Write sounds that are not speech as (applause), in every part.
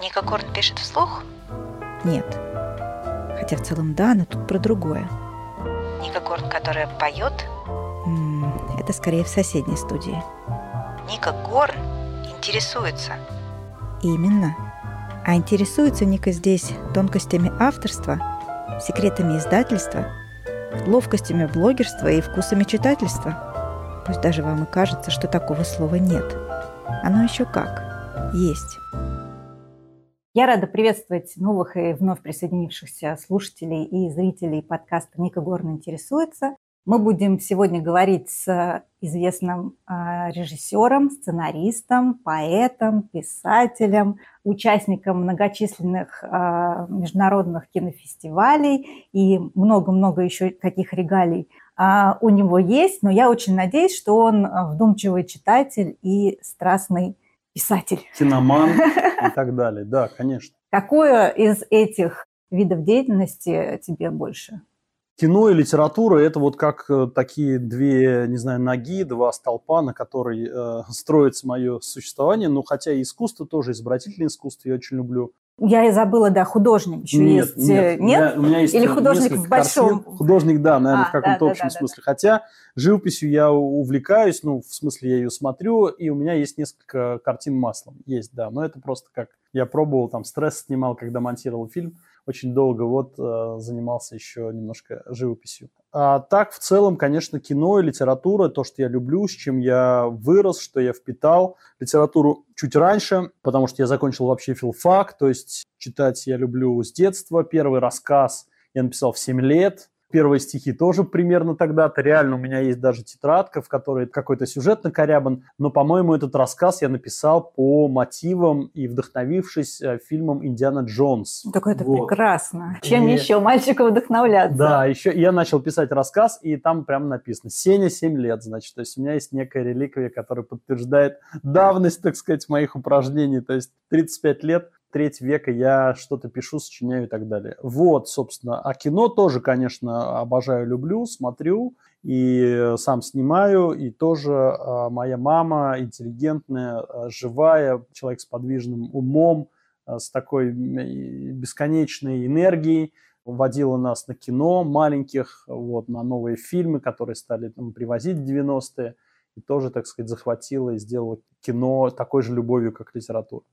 Ника Горн пишет вслух? Нет. Хотя в целом да, но тут про другое. Ника Горн, которая поет? Это скорее в соседней студии. Ника Горн интересуется. Именно. А интересуется Ника здесь тонкостями авторства, секретами издательства, ловкостями блогерства и вкусами читательства. Пусть даже вам и кажется, что такого слова нет. Оно еще как. Есть. Я рада приветствовать новых и вновь присоединившихся слушателей и зрителей подкаста «Ника Горн интересуется». Мы будем сегодня говорить с известным а, режиссером, сценаристом, поэтом, писателем, участником многочисленных а, международных кинофестивалей и много-много еще каких регалий а, у него есть. Но я очень надеюсь, что он вдумчивый читатель и страстный писатель. Киноман (laughs) и так далее. Да, конечно. Какое из этих видов деятельности тебе больше кино и литература – это вот как э, такие две, не знаю, ноги, два столпа, на которые э, (laughs) строится мое существование. Ну, хотя и искусство тоже, изобразительное искусство я очень люблю. Я и забыла, да, художник еще нет, есть. Нет, нет? У, меня, у меня есть Или художник в большом? Картин. Художник, да, наверное, а, в каком-то да, общем да, смысле. Да, Хотя живописью я увлекаюсь, ну, в смысле, я ее смотрю, и у меня есть несколько картин маслом. Есть, да, но это просто как... Я пробовал, там, стресс снимал, когда монтировал фильм очень долго вот э, занимался еще немножко живописью. А так, в целом, конечно, кино и литература, то, что я люблю, с чем я вырос, что я впитал. Литературу чуть раньше, потому что я закончил вообще филфак, то есть читать я люблю с детства. Первый рассказ я написал в 7 лет, Первые стихи тоже примерно тогда-то. Реально у меня есть даже тетрадка, в которой какой-то сюжет накорябан. Но, по-моему, этот рассказ я написал по мотивам и вдохновившись э, фильмом «Индиана Джонс». Так это вот. прекрасно. Чем и... еще мальчику вдохновляться? Да, еще я начал писать рассказ, и там прям написано «Сеня 7 лет», значит. То есть у меня есть некая реликвия, которая подтверждает давность, так сказать, моих упражнений. То есть 35 лет треть века я что-то пишу, сочиняю и так далее. Вот, собственно. А кино тоже, конечно, обожаю, люблю, смотрю и сам снимаю. И тоже э, моя мама интеллигентная, э, живая, человек с подвижным умом, э, с такой бесконечной энергией водила нас на кино маленьких, вот, на новые фильмы, которые стали там, привозить в 90-е, и тоже, так сказать, захватила и сделала кино такой же любовью, как литература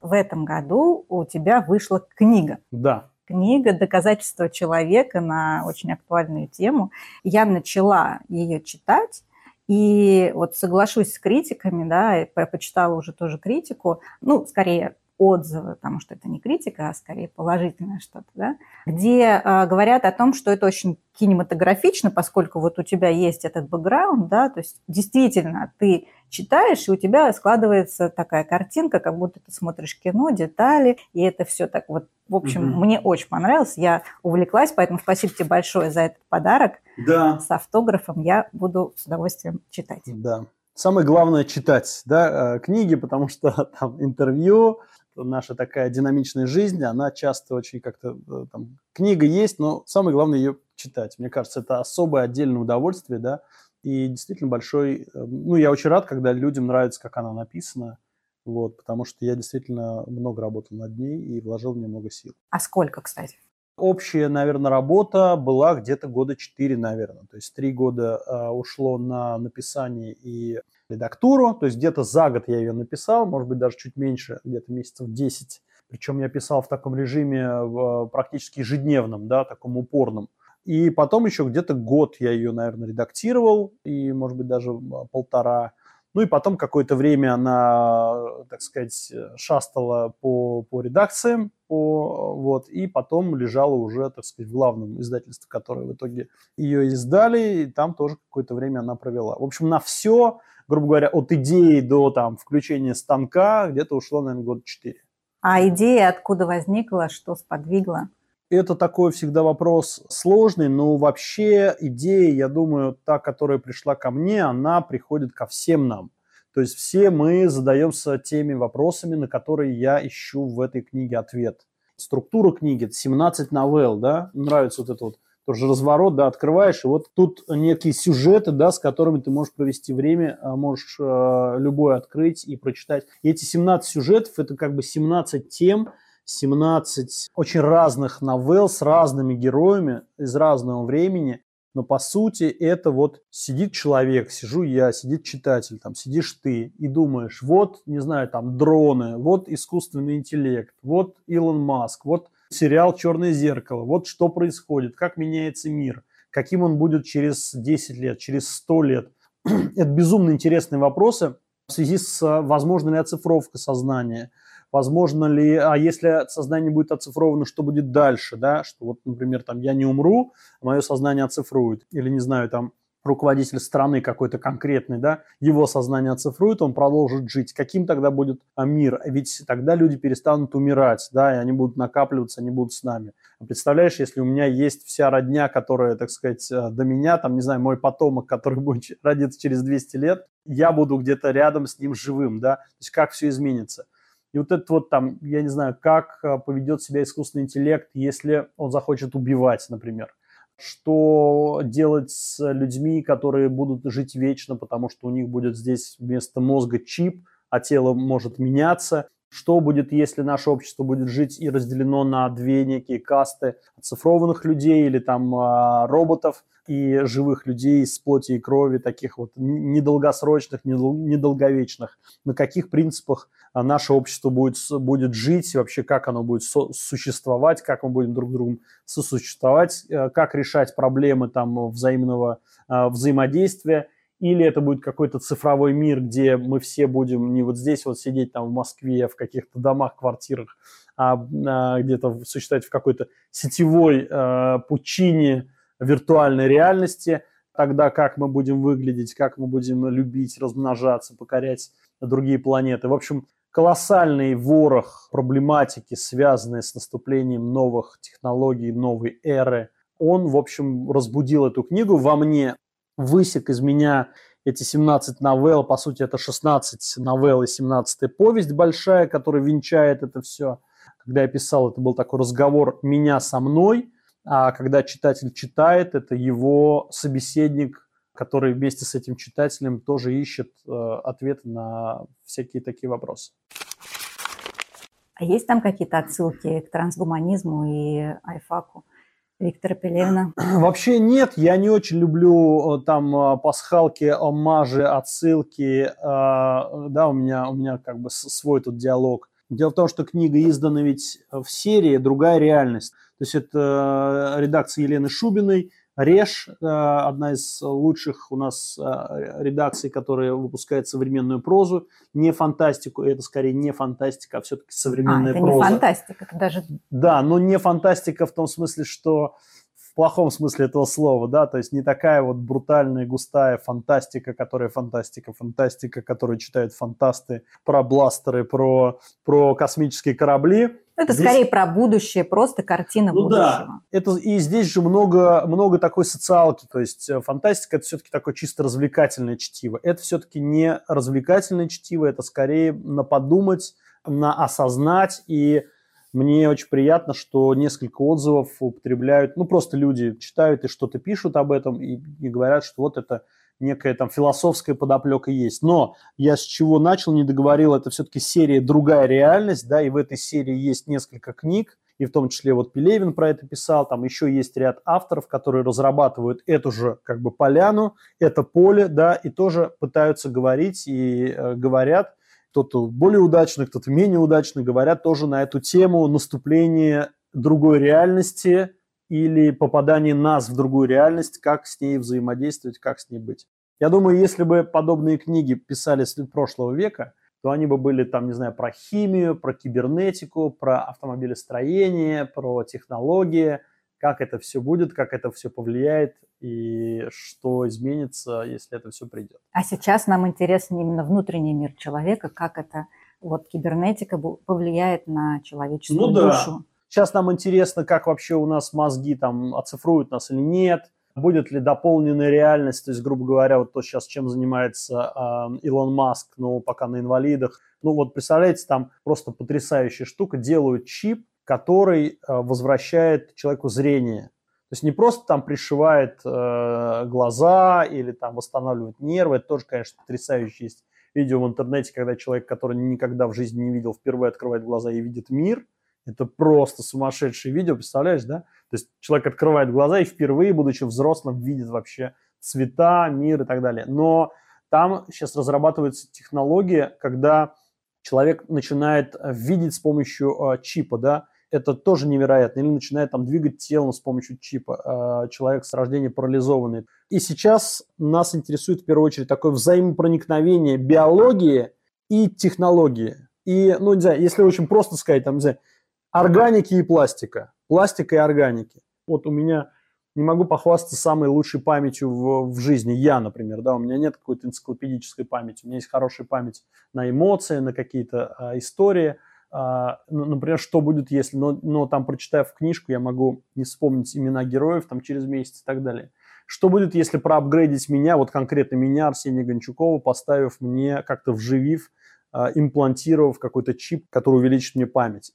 в этом году у тебя вышла книга. Да. Книга «Доказательство человека» на очень актуальную тему. Я начала ее читать, и вот соглашусь с критиками, да, я почитала уже тоже критику, ну, скорее отзывы, потому что это не критика, а скорее положительное что-то, да, где э, говорят о том, что это очень кинематографично, поскольку вот у тебя есть этот бэкграунд, да, то есть действительно ты читаешь, и у тебя складывается такая картинка, как будто ты смотришь кино, детали, и это все так вот, в общем, угу. мне очень понравилось, я увлеклась, поэтому спасибо тебе большое за этот подарок. Да. С автографом я буду с удовольствием читать. Да. Самое главное читать да, э, книги, потому что (laughs) там интервью, наша такая динамичная жизнь, она часто очень как-то, э, там, книга есть, но самое главное ее читать. Мне кажется, это особое отдельное удовольствие, да, и действительно большой, э, ну, я очень рад, когда людям нравится, как она написана, вот, потому что я действительно много работал над ней и вложил в нее много сил. А сколько, кстати? Общая, наверное, работа была где-то года четыре, наверное. То есть три года э, ушло на написание и редактуру, то есть где-то за год я ее написал, может быть, даже чуть меньше, где-то месяцев 10. Причем я писал в таком режиме в, практически ежедневном, да, таком упорном. И потом еще где-то год я ее, наверное, редактировал, и, может быть, даже полтора. Ну и потом какое-то время она, так сказать, шастала по, по редакциям, по, вот, и потом лежала уже, так сказать, в главном издательстве, которое в итоге ее издали, и там тоже какое-то время она провела. В общем, на все грубо говоря, от идеи до там, включения станка где-то ушло, наверное, год четыре. А идея откуда возникла, что сподвигло? Это такой всегда вопрос сложный, но вообще идея, я думаю, та, которая пришла ко мне, она приходит ко всем нам. То есть все мы задаемся теми вопросами, на которые я ищу в этой книге ответ. Структура книги – это 17 новелл, да? Нравится вот это вот тоже разворот, да, открываешь, и вот тут некие сюжеты, да, с которыми ты можешь провести время, а, можешь э, любой открыть и прочитать. И эти 17 сюжетов, это как бы 17 тем, 17 очень разных новелл с разными героями из разного времени, но по сути это вот сидит человек, сижу я, сидит читатель, там сидишь ты и думаешь, вот, не знаю, там дроны, вот искусственный интеллект, вот Илон Маск, вот сериал «Черное зеркало», вот что происходит, как меняется мир, каким он будет через 10 лет, через 100 лет. (clears throat) это безумно интересные вопросы в связи с возможной ли оцифровкой сознания – возможно ли, а если сознание будет оцифровано, что будет дальше, да, что вот, например, там я не умру, а мое сознание оцифрует, или, не знаю, там руководитель страны какой-то конкретный, да, его сознание оцифрует, он продолжит жить. Каким тогда будет а, мир? Ведь тогда люди перестанут умирать, да, и они будут накапливаться, они будут с нами. Представляешь, если у меня есть вся родня, которая, так сказать, э, до меня, там, не знаю, мой потомок, который (laughs) будет родиться через 200 лет, я буду где-то рядом с ним живым, да, то есть как все изменится. И вот это вот там, я не знаю, как э, поведет себя искусственный интеллект, если он захочет убивать, например. Что делать с людьми, которые будут жить вечно, потому что у них будет здесь вместо мозга чип, а тело может меняться. Что будет, если наше общество будет жить и разделено на две некие касты оцифрованных людей или там а, роботов и живых людей из плоти и крови, таких вот недолгосрочных, недолговечных? На каких принципах наше общество будет, будет жить, вообще как оно будет существовать, как мы будем друг с другом сосуществовать, э, как решать проблемы там взаимного э, взаимодействия, или это будет какой-то цифровой мир, где мы все будем не вот здесь вот сидеть там в Москве, в каких-то домах, квартирах, а, а где-то существовать в какой-то сетевой э, пучине виртуальной реальности, тогда как мы будем выглядеть, как мы будем любить, размножаться, покорять другие планеты. В общем, колоссальный ворох проблематики, связанной с наступлением новых технологий, новой эры. Он, в общем, разбудил эту книгу во мне, высек из меня эти 17 новелл, по сути, это 16 новелл и 17 повесть большая, которая венчает это все. Когда я писал, это был такой разговор меня со мной, а когда читатель читает, это его собеседник который вместе с этим читателем тоже ищет э, ответы на всякие такие вопросы. А есть там какие-то отсылки к трансгуманизму и айфаку? Виктора Пелевина? (clears throat) Вообще нет, я не очень люблю э, там э, пасхалки, омажи, отсылки. Да, у меня, у меня как бы свой тут диалог. Дело в том, что книга издана ведь в серии «Другая реальность». То есть это редакция Елены Шубиной, Реж, э, одна из лучших у нас э, редакций, которая выпускает современную прозу, не фантастику, это скорее не фантастика, а все-таки современная а, это проза. не фантастика, это даже... Да, но не фантастика в том смысле, что в плохом смысле этого слова, да, то есть не такая вот брутальная, густая фантастика, которая фантастика, фантастика, которую читают фантасты про бластеры, про, про космические корабли, это здесь... скорее про будущее, просто картина ну, будущего. Да. Это, и здесь же много, много такой социалки, то есть э, фантастика – это все-таки такое чисто развлекательное чтиво. Это все-таки не развлекательное чтиво, это скорее на подумать, на осознать, и мне очень приятно, что несколько отзывов употребляют, ну, просто люди читают и что-то пишут об этом, и, и говорят, что вот это некая там философская подоплека есть. Но я с чего начал, не договорил, это все-таки серия «Другая реальность», да, и в этой серии есть несколько книг, и в том числе вот Пелевин про это писал, там еще есть ряд авторов, которые разрабатывают эту же как бы поляну, это поле, да, и тоже пытаются говорить и э, говорят, кто-то более удачно, кто-то менее удачно, говорят тоже на эту тему наступления другой реальности, или попадание нас в другую реальность, как с ней взаимодействовать, как с ней быть. Я думаю, если бы подобные книги писали с прошлого века, то они бы были там, не знаю, про химию, про кибернетику, про автомобилестроение, про технологии, как это все будет, как это все повлияет и что изменится, если это все придет. А сейчас нам интересен именно внутренний мир человека, как это вот кибернетика повлияет на человеческую ну, душу. Да. Сейчас нам интересно, как вообще у нас мозги там оцифруют нас или нет, будет ли дополненная реальность, то есть, грубо говоря, вот то сейчас чем занимается э, Илон Маск, но пока на инвалидах. Ну вот представляете, там просто потрясающая штука, делают чип, который э, возвращает человеку зрение. есть не просто там пришивает э, глаза или там восстанавливает нервы, это тоже, конечно, потрясающе есть видео в интернете, когда человек, который никогда в жизни не видел, впервые открывает глаза и видит мир. Это просто сумасшедшее видео, представляешь, да? То есть человек открывает глаза и впервые, будучи взрослым, видит вообще цвета, мир и так далее. Но там сейчас разрабатывается технология, когда человек начинает видеть с помощью э, чипа, да, это тоже невероятно. Или начинает там двигать телом с помощью чипа. Э, человек с рождения парализованный. И сейчас нас интересует в первую очередь такое взаимопроникновение биологии и технологии. И, ну, не знаю, если очень просто сказать, там, не знаю, органики и пластика. Пластика и органики. Вот у меня не могу похвастаться самой лучшей памятью в, в жизни. Я, например, да, у меня нет какой-то энциклопедической памяти. У меня есть хорошая память на эмоции, на какие-то а, истории – а, ну, например, что будет, если, но, но там, прочитав книжку, я могу не вспомнить имена героев там через месяц и так далее. Что будет, если проапгрейдить меня, вот конкретно меня, Арсения Гончукова, поставив мне, как-то вживив, а, имплантировав какой-то чип, который увеличит мне память?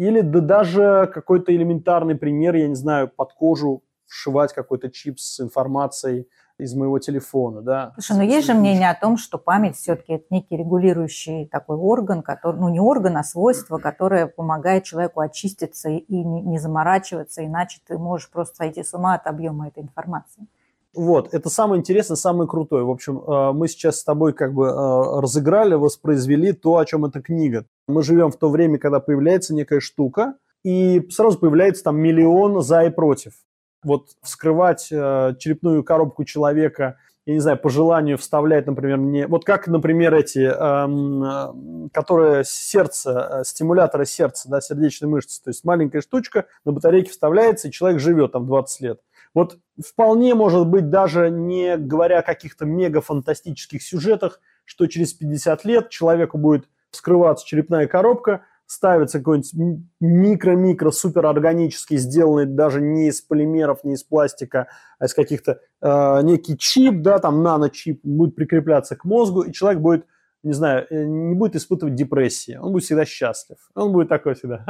Или да даже какой-то элементарный пример, я не знаю, под кожу вшивать какой-то чип с информацией, из моего телефона, да. Слушай, но есть же мнение о том, что память все-таки это некий регулирующий такой орган, который, ну не орган, а свойство, которое помогает человеку очиститься и не, не заморачиваться, иначе ты можешь просто сойти с ума от объема этой информации. Вот, это самое интересное, самое крутое. В общем, э, мы сейчас с тобой как бы э, разыграли, воспроизвели то, о чем эта книга. Мы живем в то время, когда появляется некая штука, и сразу появляется там миллион за и против вот вскрывать э, черепную коробку человека, я не знаю, по желанию вставлять, например, мне... Вот как, например, эти, эм, которые сердце, стимуляторы сердца, да, сердечной мышцы, то есть маленькая штучка на батарейке вставляется, и человек живет там 20 лет. Вот вполне может быть, даже не говоря о каких-то мега-фантастических сюжетах, что через 50 лет человеку будет вскрываться черепная коробка, ставится какой-нибудь микро-микро суперорганический, сделанный даже не из полимеров, не из пластика, а из каких-то э, некий чип, да, там наночип будет прикрепляться к мозгу, и человек будет, не знаю, э, не будет испытывать депрессии, он будет всегда счастлив, он будет такой всегда.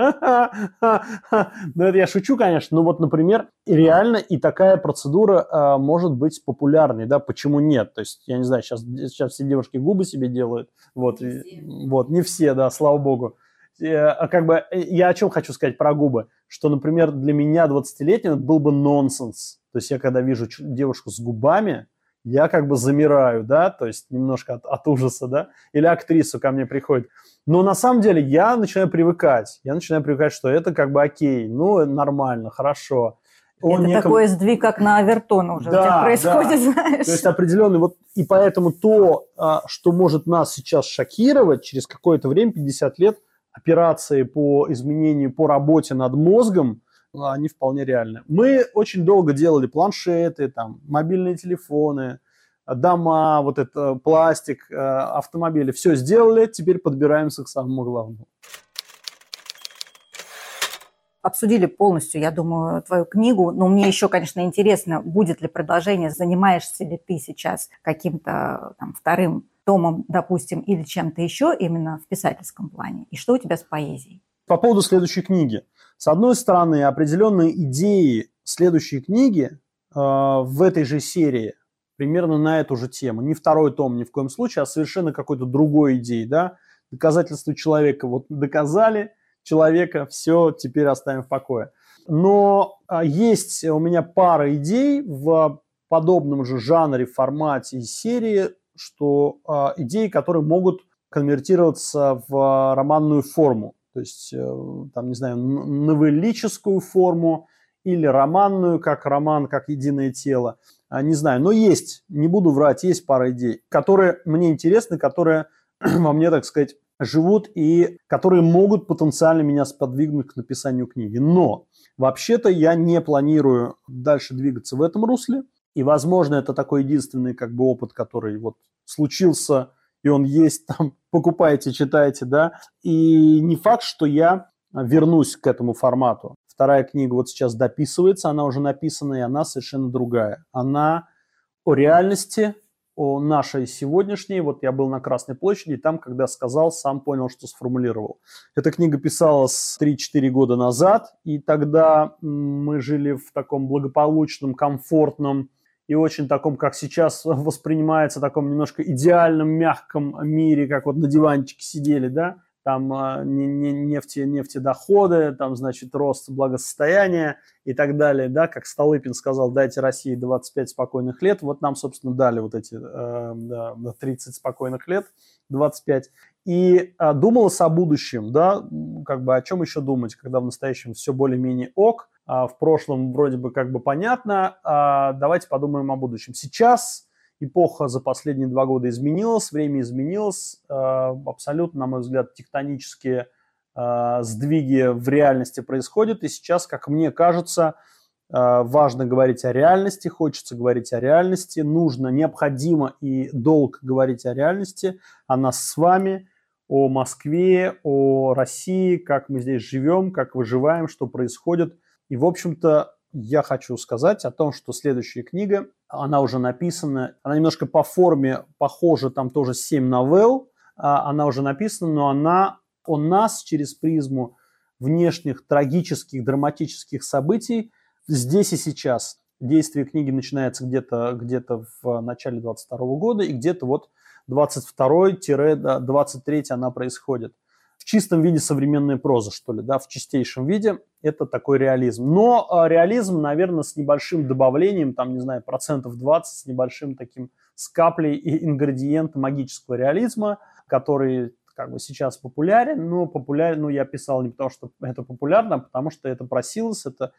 Ну, это я шучу, конечно, но вот, например, реально и такая процедура э, может быть популярной, да, почему нет? То есть, я не знаю, сейчас, сейчас все девушки губы себе делают, вот, не и, вот, не все, да, слава богу. Э, а как бы я о чем хочу сказать про губы, что, например, для меня 20-летнего был бы нонсенс. То есть я когда вижу девушку с губами, я как бы замираю, да, то есть немножко от, от ужаса, да, или актрису ко мне приходит. Но на самом деле я начинаю привыкать, я начинаю привыкать, что это как бы окей, ну, нормально, хорошо. Он это неком... такой сдвиг, как на Авертон уже да, происходит, да. знаешь. То есть определенный вот, и поэтому то, а, что может нас сейчас шокировать через какое-то время, 50 лет – операции по изменению, по работе над мозгом, они вполне реальны. Мы очень долго делали планшеты, там, мобильные телефоны, дома, вот это пластик, э, автомобили. Все сделали, теперь подбираемся к самому главному. Обсудили полностью, я думаю, твою книгу. Но мне еще, конечно, интересно, будет ли продолжение, занимаешься ли ты сейчас каким-то там, вторым томом, допустим, или чем-то еще именно в писательском плане? И что у тебя с поэзией? По поводу следующей книги. С одной стороны, определенные идеи следующей книги э, в этой же серии примерно на эту же тему. Не второй том ни в коем случае, а совершенно какой-то другой идеи. Да? Доказательство человека. Вот доказали человека, все, теперь оставим в покое. Но э, есть у меня пара идей в подобном же жанре, формате и серии, что э, идеи, которые могут конвертироваться в романную форму, то есть, э, там, не знаю, новеллическую форму или романную, как роман, как единое тело, а, не знаю, но есть, не буду врать, есть пара идей, которые мне интересны, которые (clears throat) во мне, так сказать, живут и которые могут потенциально меня сподвигнуть к написанию книги. Но вообще-то я не планирую дальше двигаться в этом русле. И, возможно, это такой единственный как бы опыт, который вот случился, и он есть там, (laughs) покупайте, читайте, да. И не факт, что я вернусь к этому формату. Вторая книга вот сейчас дописывается, она уже написана, и она совершенно другая. Она о реальности, о нашей сегодняшней. Вот я был на Красной площади, и там, когда сказал, сам понял, что сформулировал. Эта книга писалась 3-4 года назад, и тогда мы жили в таком благополучном, комфортном и очень таком, как сейчас (laughs) воспринимается, таком немножко идеальном, мягком мире, как вот на диванчике сидели, да, там а, нефти, нефтедоходы, там, значит, рост благосостояния и так далее, да, как Столыпин сказал, дайте России 25 спокойных лет, вот нам, собственно, дали вот эти э, да, 30 спокойных лет, 25, и а, думалось о будущем, да, как бы о чем еще думать, когда в настоящем все более-менее ок, в прошлом вроде бы как бы понятно, а давайте подумаем о будущем. Сейчас эпоха за последние два года изменилась, время изменилось, э, абсолютно, на мой взгляд, тектонические сдвиги в реальности происходят, и сейчас, как мне кажется, важно говорить о реальности, хочется говорить о реальности, нужно, необходимо и долг говорить о реальности, о нас с вами, о Москве, о России, как мы здесь живем, как выживаем, что происходит. И, в общем-то, я хочу сказать о том, что следующая книга, она уже написана, она немножко по форме похожа, там тоже 7 новелл, а, она уже написана, но она о нас через призму внешних трагических, драматических событий здесь и сейчас. Действие книги начинается где-то где в начале 22 года, и где-то вот 22-23 она происходит в чистом виде современная проза, что ли, да, в чистейшем виде. Это такой реализм. Но а, реализм, наверное, с небольшим добавлением, там, не знаю, процентов 20, с небольшим таким, с каплей и ингредиента магического реализма, который как бы сейчас популярен, но популярен, ну, я писал не потому, что это популярно, а потому что это просилось, это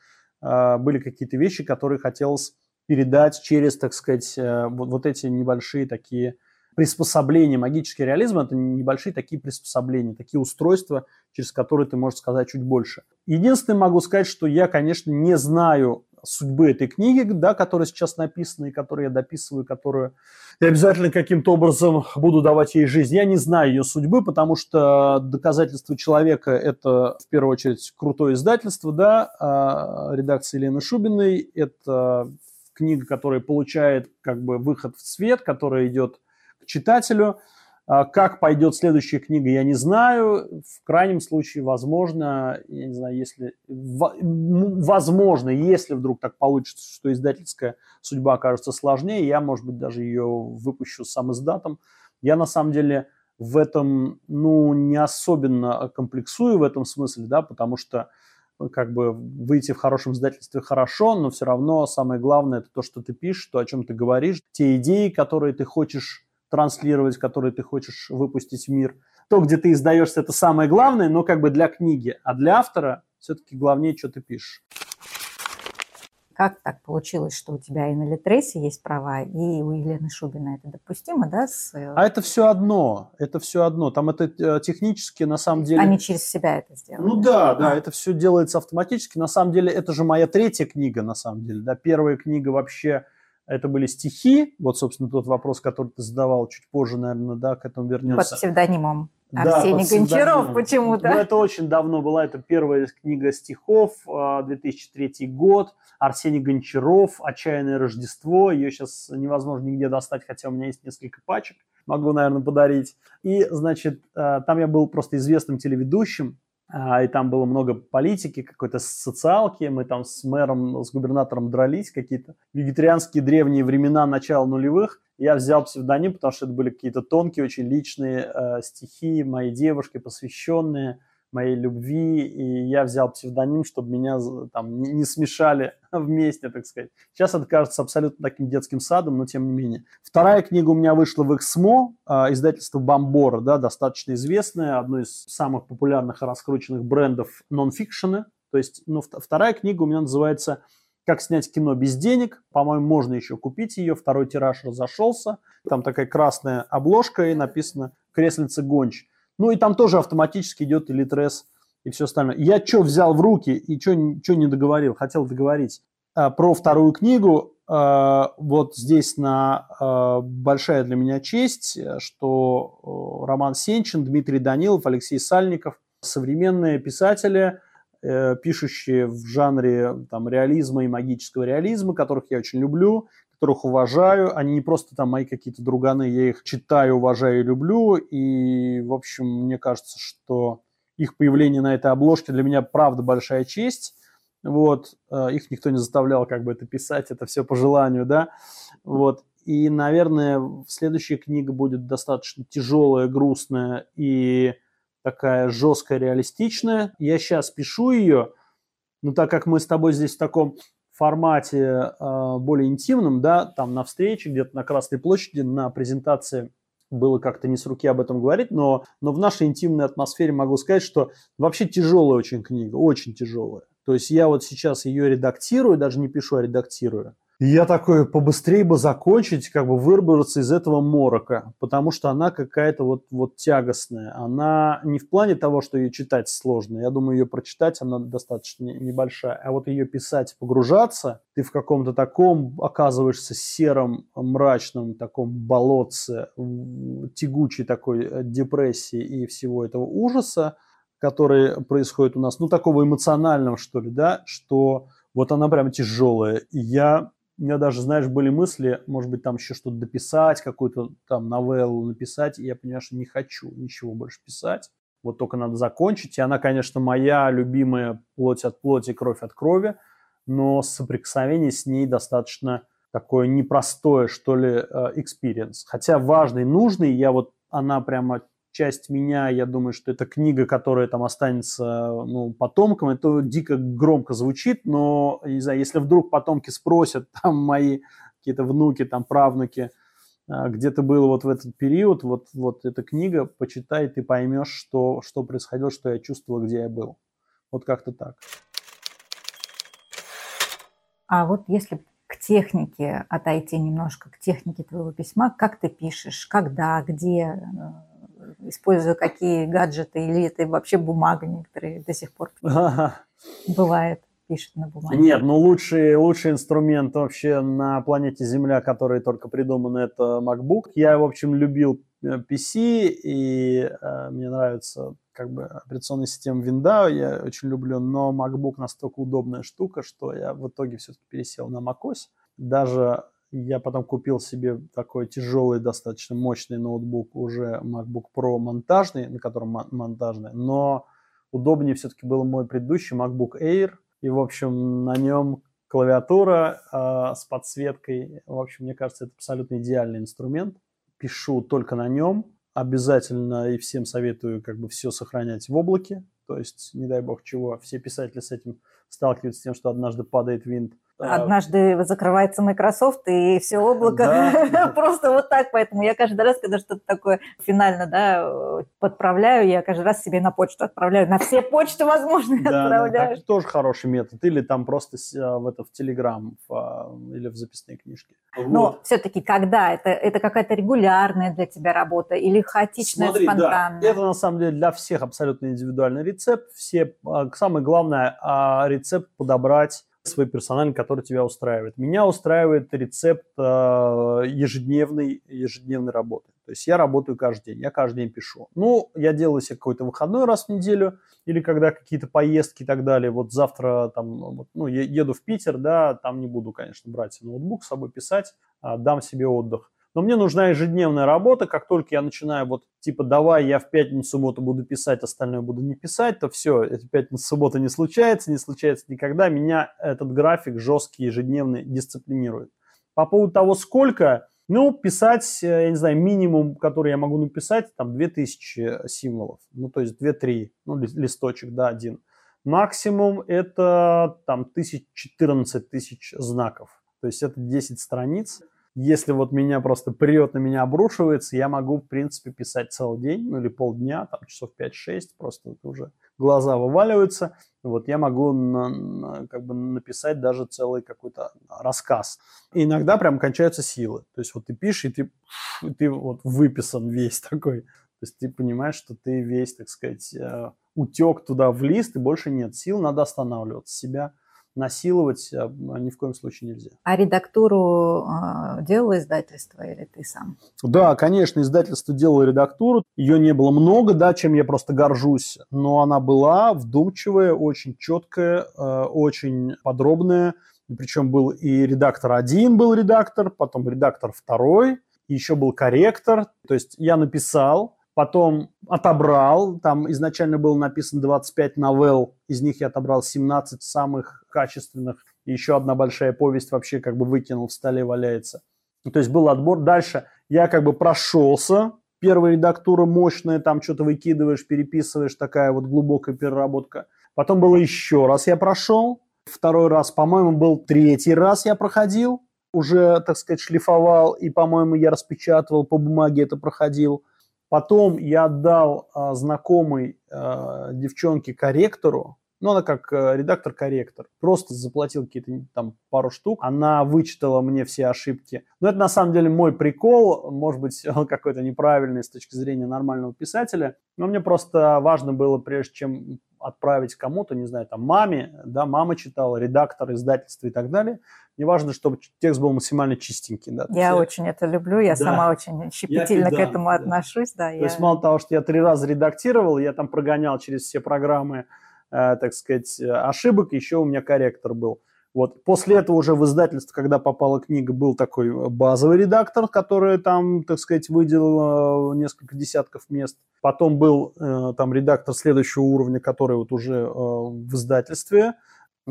э, были какие-то вещи, которые хотелось передать через, так сказать, э, вот, вот эти небольшие такие приспособления. Магический реализм – это небольшие такие приспособления, такие устройства, через которые ты можешь сказать чуть больше. Единственное, могу сказать, что я, конечно, не знаю судьбы этой книги, да, которая сейчас написана и которую я дописываю, которую я обязательно каким-то образом буду давать ей жизнь. Я не знаю ее судьбы, потому что доказательство человека – это, в первую очередь, крутое издательство, да, а редакция Елены Шубиной. Это книга, которая получает как бы выход в свет, которая идет к читателю. А, как пойдет следующая книга, я не знаю. В крайнем случае, возможно, я не знаю, если возможно, если вдруг так получится, что издательская судьба окажется сложнее, я, может быть, даже ее выпущу сам издатом. Я на самом деле в этом, ну, не особенно комплексую в этом смысле, да, потому что как бы выйти в хорошем издательстве хорошо, но все равно самое главное это то, что ты пишешь, то, о чем ты говоришь, те идеи, которые ты хочешь транслировать, который ты хочешь выпустить в мир. То, где ты издаешься, это самое главное, но как бы для книги. А для автора все-таки главнее, что ты пишешь. Как так получилось, что у тебя и на Литресе есть права, и у Елены Шубина это допустимо, да? С... Э, а это все одно, это все одно. Там это э, технически, на самом деле... Они через себя это сделали. Ну да, да, это все делается автоматически. На самом деле, это же моя третья книга, на самом деле. Да, первая книга вообще это были стихи, вот, собственно, тот вопрос, который ты задавал чуть позже, наверное, да, к этому вернемся. Под псевдонимом. Арсений да, Гончаров почему-то. Ну, это очень давно была, это первая книга стихов, 2003 а, год, Арсений Гончаров, «Отчаянное Рождество», ее сейчас невозможно нигде достать, хотя у меня есть несколько пачек, могу, наверное, подарить. И, значит, а, там я был просто известным телеведущим, и там было много политики, какой-то социалки, мы там с мэром, с губернатором дрались, какие-то вегетарианские древние времена начала нулевых. Я взял псевдоним, потому что это были какие-то тонкие, очень личные э, стихи моей девушки, посвященные – моей любви, и я взял псевдоним, чтобы меня там не, смешали (laughs) вместе, так сказать. Сейчас это кажется абсолютно таким детским садом, но тем не менее. Вторая книга у меня вышла в Эксмо, издательство Бомбора, да, достаточно известное, одно из самых популярных и раскрученных брендов нонфикшена. То есть, ну, вторая книга у меня называется «Как снять кино без денег». По-моему, можно еще купить ее. Второй тираж разошелся. Там такая красная обложка и написано «Креслица Гонч». Ну и там тоже автоматически идет и литрес и все остальное. Я что взял в руки и что не договорил, хотел договорить а, про вторую книгу. А, вот здесь на а, большая для меня честь, что Роман Сенчин, Дмитрий Данилов, Алексей Сальников, современные писатели, э, пишущие в жанре там, реализма и магического реализма, которых я очень люблю, которых уважаю. Они не просто там мои какие-то друганы, я их читаю, уважаю и люблю. И, в общем, мне кажется, что их появление на этой обложке для меня правда большая честь. Вот, э, их никто не заставлял как бы это писать, это все по желанию, да. Вот, и, наверное, следующая книга будет достаточно тяжелая, грустная и такая жесткая, реалистичная. Я сейчас пишу ее, но так как мы с тобой здесь в таком формате э, более интимном, да, там на встрече, где-то на Красной площади, на презентации было как-то не с руки об этом говорить, но, но в нашей интимной атмосфере могу сказать, что вообще тяжелая очень книга, очень тяжелая. То есть я вот сейчас ее редактирую, даже не пишу, а редактирую. Я такой, побыстрее бы закончить, как бы выбраться из этого морока, потому что она какая-то вот, вот тягостная. Она не в плане того, что ее читать сложно. Я думаю, ее прочитать она достаточно небольшая. А вот ее писать, погружаться, ты в каком-то таком оказываешься сером, мрачном таком болотце, тягучей такой э, депрессии и всего этого ужаса, который происходит у нас, ну, такого эмоционального, что ли, да, что вот она прям тяжелая. И я у меня даже, знаешь, были мысли, может быть, там еще что-то дописать, какую-то там новеллу написать, и я понимаю, что не хочу ничего больше писать. Вот только надо закончить. И она, конечно, моя любимая плоть от плоти, кровь от крови, но соприкосновение с ней достаточно такое непростое, что ли, experience. Хотя важный, нужный, я вот, она прямо часть меня, я думаю, что это книга, которая там останется ну, потомкам. Это дико громко звучит, но, не знаю, если вдруг потомки спросят, (laughs) там мои какие-то внуки, там правнуки, а, где ты был вот в этот период, вот, вот эта книга, почитай, ты поймешь, что, что происходило, что я чувствовал, где я был. Вот как-то так. А вот если к технике отойти немножко, к технике твоего письма, как ты пишешь, когда, где, используя какие гаджеты, или это вообще бумага некоторые до сих пор бывает пишет на бумаге. Нет, ну лучший, лучший инструмент вообще на планете Земля, который только придуман, это MacBook. Я, в общем, любил э, PC, и э, мне нравится как бы операционная система Windows, я очень люблю, но MacBook настолько удобная штука, что я в итоге все-таки пересел на macOS. Даже я потом купил себе такой тяжелый, достаточно мощный ноутбук, уже MacBook Pro монтажный, на котором монтажный, но удобнее все-таки был мой предыдущий MacBook Air. И, в общем, на нем клавиатура э, с подсветкой. В общем, мне кажется, это абсолютно идеальный инструмент. Пишу только на нем. Обязательно и всем советую как бы все сохранять в облаке. То есть, не дай бог чего, все писатели с этим сталкиваются с тем, что однажды падает винт Однажды закрывается Microsoft, и все облако да. (laughs) просто вот так. Поэтому я каждый раз, когда что-то такое финально да, подправляю, я каждый раз себе на почту отправляю. На все почты возможные да, отправляю. Да, так тоже хороший метод. Или там просто а, в, это, в Telegram в, а, или в записные книжки. Но все-таки когда? Это, это какая-то регулярная для тебя работа или хаотичная, Смотри, спонтанная? Да, это на самом деле для всех абсолютно индивидуальный рецепт. Все, а, самое главное, рецепт подобрать свой персональный, который тебя устраивает. Меня устраивает рецепт э, ежедневной, ежедневной работы. То есть я работаю каждый день, я каждый день пишу. Ну, я делаю себе какой-то выходной раз в неделю, или когда какие-то поездки и так далее. Вот завтра там, ну, еду в Питер, да, там не буду, конечно, брать ноутбук с собой писать, а дам себе отдых. Но мне нужна ежедневная работа. Как только я начинаю вот типа давай я в пятницу, субботу буду писать, остальное буду не писать, то все, эта пятница, суббота не случается, не случается никогда. Меня этот график жесткий, ежедневный дисциплинирует. По поводу того, сколько, ну, писать, э, я не знаю, минимум, который я могу написать, там 2000 символов, ну, то есть 2-3, ну, листочек, да, один. Максимум это там 1014 тысяч знаков, то есть это 10 страниц если вот меня просто прет, на меня обрушивается, я могу, в принципе, писать целый день, ну или полдня, там часов 5-6, просто уже глаза вываливаются. Вот я могу на, на, как бы написать даже целый какой-то рассказ. И иногда прям кончаются силы. То есть вот ты пишешь, и ты, ты вот выписан весь (laughs) такой. То есть ты понимаешь, что ты весь, так сказать, э, утек туда в лист, и больше нет сил, надо останавливаться себя насиловать а, ни в коем случае нельзя. А редактуру э, делало издательство или ты сам? Да, конечно, издательство делало редактуру. Ее не было много, да, чем я просто горжусь, но она была вдумчивая, очень четкая, э, очень подробная. Причем был и редактор один был редактор, потом редактор второй, и еще был корректор. То есть я написал, потом отобрал, там изначально было написано 25 новелл, из них я отобрал 17 самых качественных, еще одна большая повесть вообще как бы выкинул, в столе валяется. То есть был отбор. Дальше я как бы прошелся, первая редактура мощная, там что-то выкидываешь, переписываешь, такая вот глубокая переработка. Потом было еще раз я прошел, второй раз, по-моему, был третий раз я проходил, уже, так сказать, шлифовал, и, по-моему, я распечатывал по бумаге это проходил. Потом я отдал а, знакомой а, девчонке корректору, ну, она как а, редактор-корректор, просто заплатил какие-то там пару штук, она вычитала мне все ошибки. Но это на самом деле мой прикол, может быть, (laughs) он какой-то неправильный с точки зрения нормального писателя, но мне просто важно было, прежде чем отправить кому-то, не знаю, там маме, да, мама читала, редактор, издательство и так далее. Мне важно, чтобы текст был максимально чистенький. Да. Я есть, очень это люблю, я да. сама очень щепетильно я, к этому да. отношусь. Да, То я... есть мало того, что я три раза редактировал, я там прогонял через все программы, э, так сказать, ошибок, еще у меня корректор был. Вот. После этого уже в издательство, когда попала книга, был такой базовый редактор, который там, так сказать, выделил э, несколько десятков мест. Потом был э, там редактор следующего уровня, который вот уже э, в издательстве.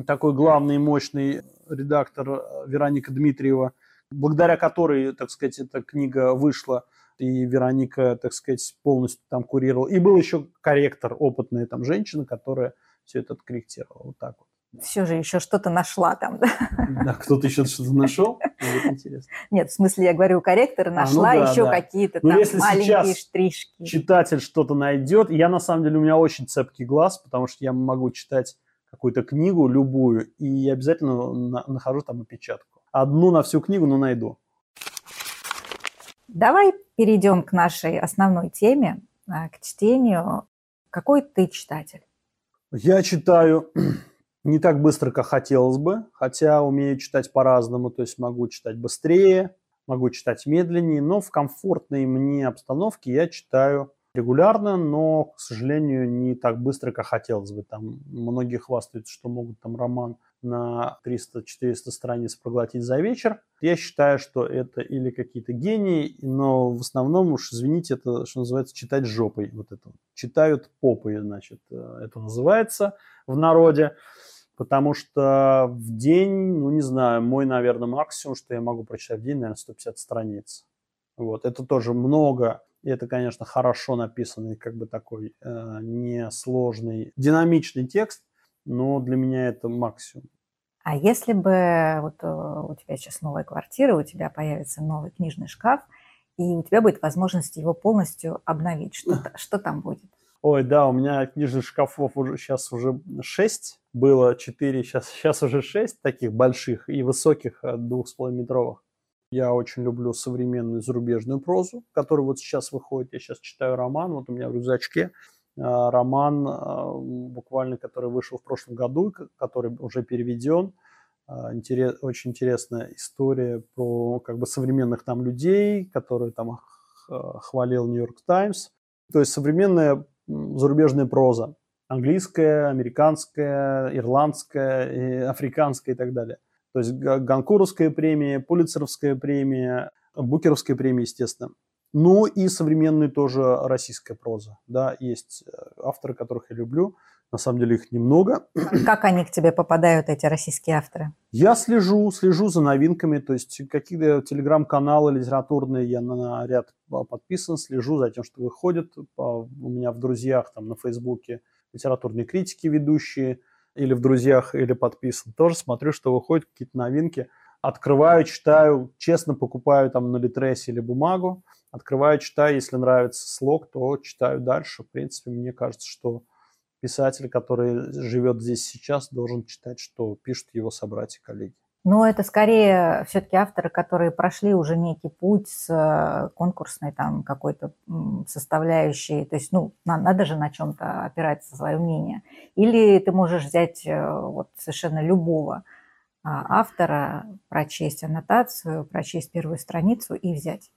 Такой главный мощный редактор Вероника Дмитриева, благодаря которой, так сказать, эта книга вышла, и Вероника, так сказать, полностью там курировала. И был еще корректор, опытная там женщина, которая все это откорректировала. Вот так вот все же еще что-то нашла там. Да, кто-то еще что-то нашел? Ну, интересно. Нет, в смысле, я говорю, корректор нашла а, ну да, еще да. какие-то ну, там если маленькие штришки. читатель что-то найдет, я на самом деле, у меня очень цепкий глаз, потому что я могу читать какую-то книгу, любую, и я обязательно на, нахожу там опечатку. Одну на всю книгу, но найду. Давай перейдем к нашей основной теме, а, к чтению. Какой ты читатель? Я читаю (clears throat) не так быстро, как хотелось бы, хотя умею читать по-разному, то есть могу читать быстрее, могу читать медленнее, но в комфортной мне обстановке я читаю регулярно, но, к сожалению, не так быстро, как хотелось бы. Там многие хвастаются, что могут там роман на 300-400 страниц проглотить за вечер. Я считаю, что это или какие-то гении, но в основном, уж извините, это, что называется, читать жопой. Вот это. Читают попой, значит, э, это называется в народе потому что в день, ну не знаю, мой, наверное, максимум, что я могу прочитать в день, наверное, 150 страниц. Вот, это тоже много, и это, конечно, хорошо написанный, как бы такой э, несложный, динамичный текст, но для меня это максимум. А если бы вот э, у тебя сейчас новая квартира, у тебя появится новый книжный шкаф, и у тебя будет возможность его полностью обновить, что, что там будет? Ой, да, у меня книжных шкафов уже сейчас уже шесть было 4, сейчас, сейчас уже 6 таких больших и высоких, э, двух с метровых. Я очень люблю современную зарубежную прозу, которая вот сейчас выходит. Я сейчас читаю роман, вот у меня в рюкзачке э, роман, э, буквально, который вышел в прошлом году, который уже переведен. Интерес, очень интересная история про как бы современных там людей, которые там хвалил Нью-Йорк Таймс. То есть современная зарубежная проза английская, американская, ирландская, африканская и так далее. То есть Ганкуровская премия, Пулицеровская премия, Букеровская премия, естественно. Ну и современная тоже российская проза. Да, есть э, авторы, которых я люблю. На самом деле их немного. Как они к тебе попадают, эти российские авторы? Я слежу, слежу за новинками. То есть какие-то телеграм-каналы литературные я на ряд подписан, слежу за тем, что выходит. У меня в друзьях там на Фейсбуке литературные критики ведущие, или в друзьях, или подписан. Тоже смотрю, что выходят какие-то новинки. Открываю, читаю, честно покупаю там на Литресе или бумагу. Открываю, читаю, если нравится слог, то читаю дальше. В принципе, мне кажется, что писатель, который живет здесь сейчас, должен читать, что пишут его собратья, коллеги. Но это скорее все-таки авторы, которые прошли уже некий путь с э, конкурсной там какой-то составляющей. То есть, ну, надо же на чем-то опираться свое мнение. Или ты можешь взять э, вот совершенно любого а, автора, прочесть аннотацию, прочесть первую страницу и взять.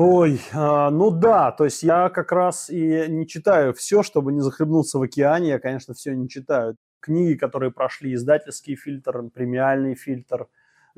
Ой, а, ну да, то есть я как раз и не читаю все, чтобы не захлебнуться в океане, я, конечно, все не читаю книги, которые прошли издательский фильтр, премиальный фильтр,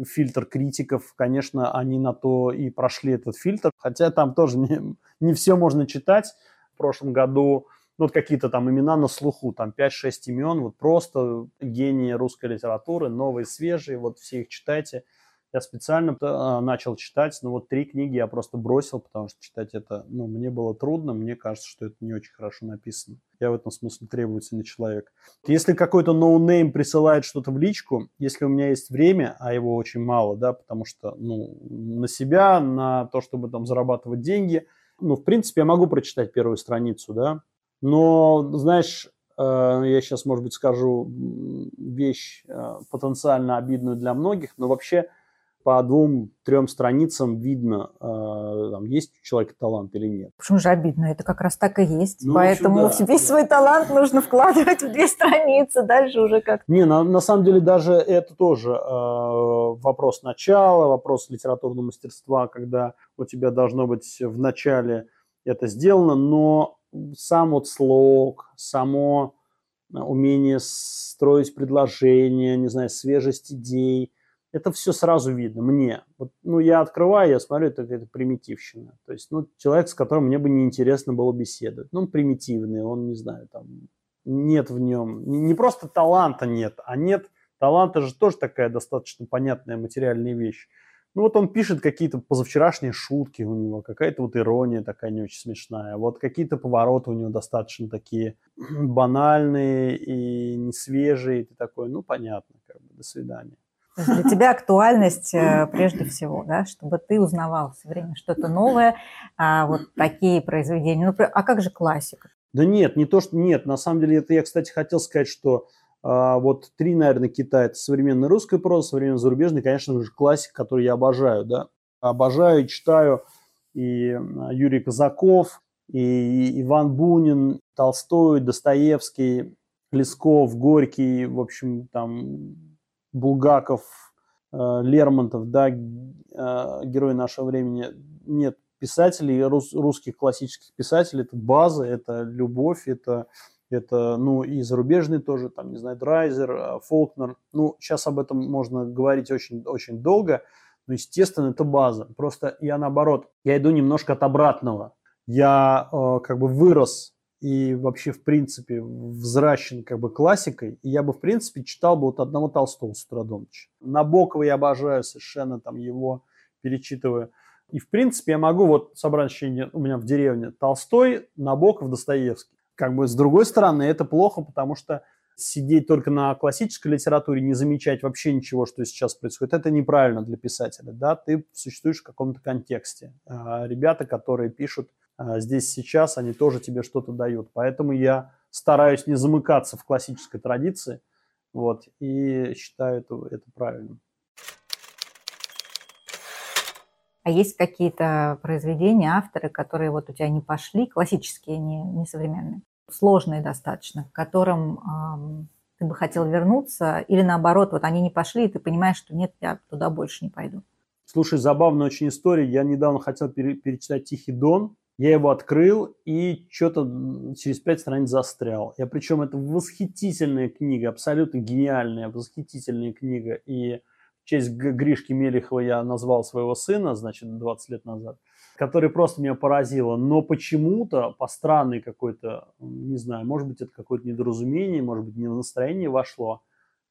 фильтр критиков, конечно, они на то и прошли этот фильтр, хотя там тоже не, не все можно читать. В прошлом году ну, вот какие-то там имена на слуху, там 5-6 имен, вот просто гении русской литературы, новые, свежие, вот все их читайте. Я специально э, начал читать, но вот три книги я просто бросил, потому что читать это, ну, мне было трудно, мне кажется, что это не очень хорошо написано. Я в этом смысле требовательный человек. Если какой-то ноунейм присылает что-то в личку, если у меня есть время, а его очень мало, да, потому что, ну, на себя, на то, чтобы там зарабатывать деньги, ну, в принципе, я могу прочитать первую страницу, да, но, знаешь, э, я сейчас, может быть, скажу вещь э, потенциально обидную для многих, но вообще по двум-трем страницам видно, э, там, есть у человека талант или нет. Почему же обидно? Это как раз так и есть. Ну, Поэтому общем, да. весь свой талант нужно вкладывать в две страницы, дальше уже как Не, на, на самом деле даже это тоже э, вопрос начала, вопрос литературного мастерства, когда у тебя должно быть в начале это сделано, но сам вот слог, само умение строить предложения, не знаю, свежесть идей – это все сразу видно мне. Вот, ну, я открываю, я смотрю, это какая-то примитивщина. То есть, ну, человек, с которым мне бы неинтересно было беседовать. Ну, он примитивный, он, не знаю, там, нет в нем, не, просто таланта нет, а нет, таланта же тоже такая достаточно понятная материальная вещь. Ну, вот он пишет какие-то позавчерашние шутки у него, какая-то вот ирония такая не очень смешная. Вот какие-то повороты у него достаточно такие (clears throat) банальные и не свежие. И ты такой, ну, понятно, как бы, до свидания для тебя актуальность э, прежде всего, да, чтобы ты узнавал все время что-то новое, а вот такие произведения. Ну, а как же классика? Да нет, не то, что нет. На самом деле, это я, кстати, хотел сказать, что а, вот три, наверное, Китая – это современная русская проза, современная зарубежная, конечно же, классик, который я обожаю, да. Обожаю, читаю и а, Юрий Казаков, и Иван Бунин, Толстой, Достоевский, Лесков, Горький, в общем, там Булгаков, э, Лермонтов, да, э, герои нашего времени, нет писателей, рус, русских классических писателей, это база, это любовь, это, это, ну, и зарубежные тоже, там, не знаю, Драйзер, э, Фолкнер, ну, сейчас об этом можно говорить очень, очень долго, но, естественно, это база. Просто я, наоборот, я иду немножко от обратного. Я э, как бы вырос и вообще, в принципе, взращен как бы классикой, и я бы, в принципе, читал бы вот одного Толстого с утра до. Набокова я обожаю совершенно, там его перечитываю. И, в принципе, я могу вот собрать ощущение у меня в деревне Толстой, Набоков, Достоевский. Как бы с другой стороны, это плохо, потому что сидеть только на классической литературе, не замечать вообще ничего, что сейчас происходит, это неправильно для писателя, да, ты существуешь в каком-то контексте. А ребята, которые пишут здесь сейчас, они тоже тебе что-то дают. Поэтому я стараюсь не замыкаться в классической традиции, вот, и считаю это, это правильным. А есть какие-то произведения, авторы, которые вот у тебя не пошли, классические, не, не современные, сложные достаточно, к которым эм, ты бы хотел вернуться, или наоборот, вот они не пошли, и ты понимаешь, что нет, я туда больше не пойду. Слушай, забавная очень история. Я недавно хотел пере- перечитать «Тихий дон», я его открыл и что-то через пять страниц застрял. Я причем это восхитительная книга, абсолютно гениальная, восхитительная книга. И в честь Гришки Мелехова я назвал своего сына, значит, 20 лет назад, который просто меня поразило. Но почему-то по странной какой-то, не знаю, может быть, это какое-то недоразумение, может быть, не на настроение вошло.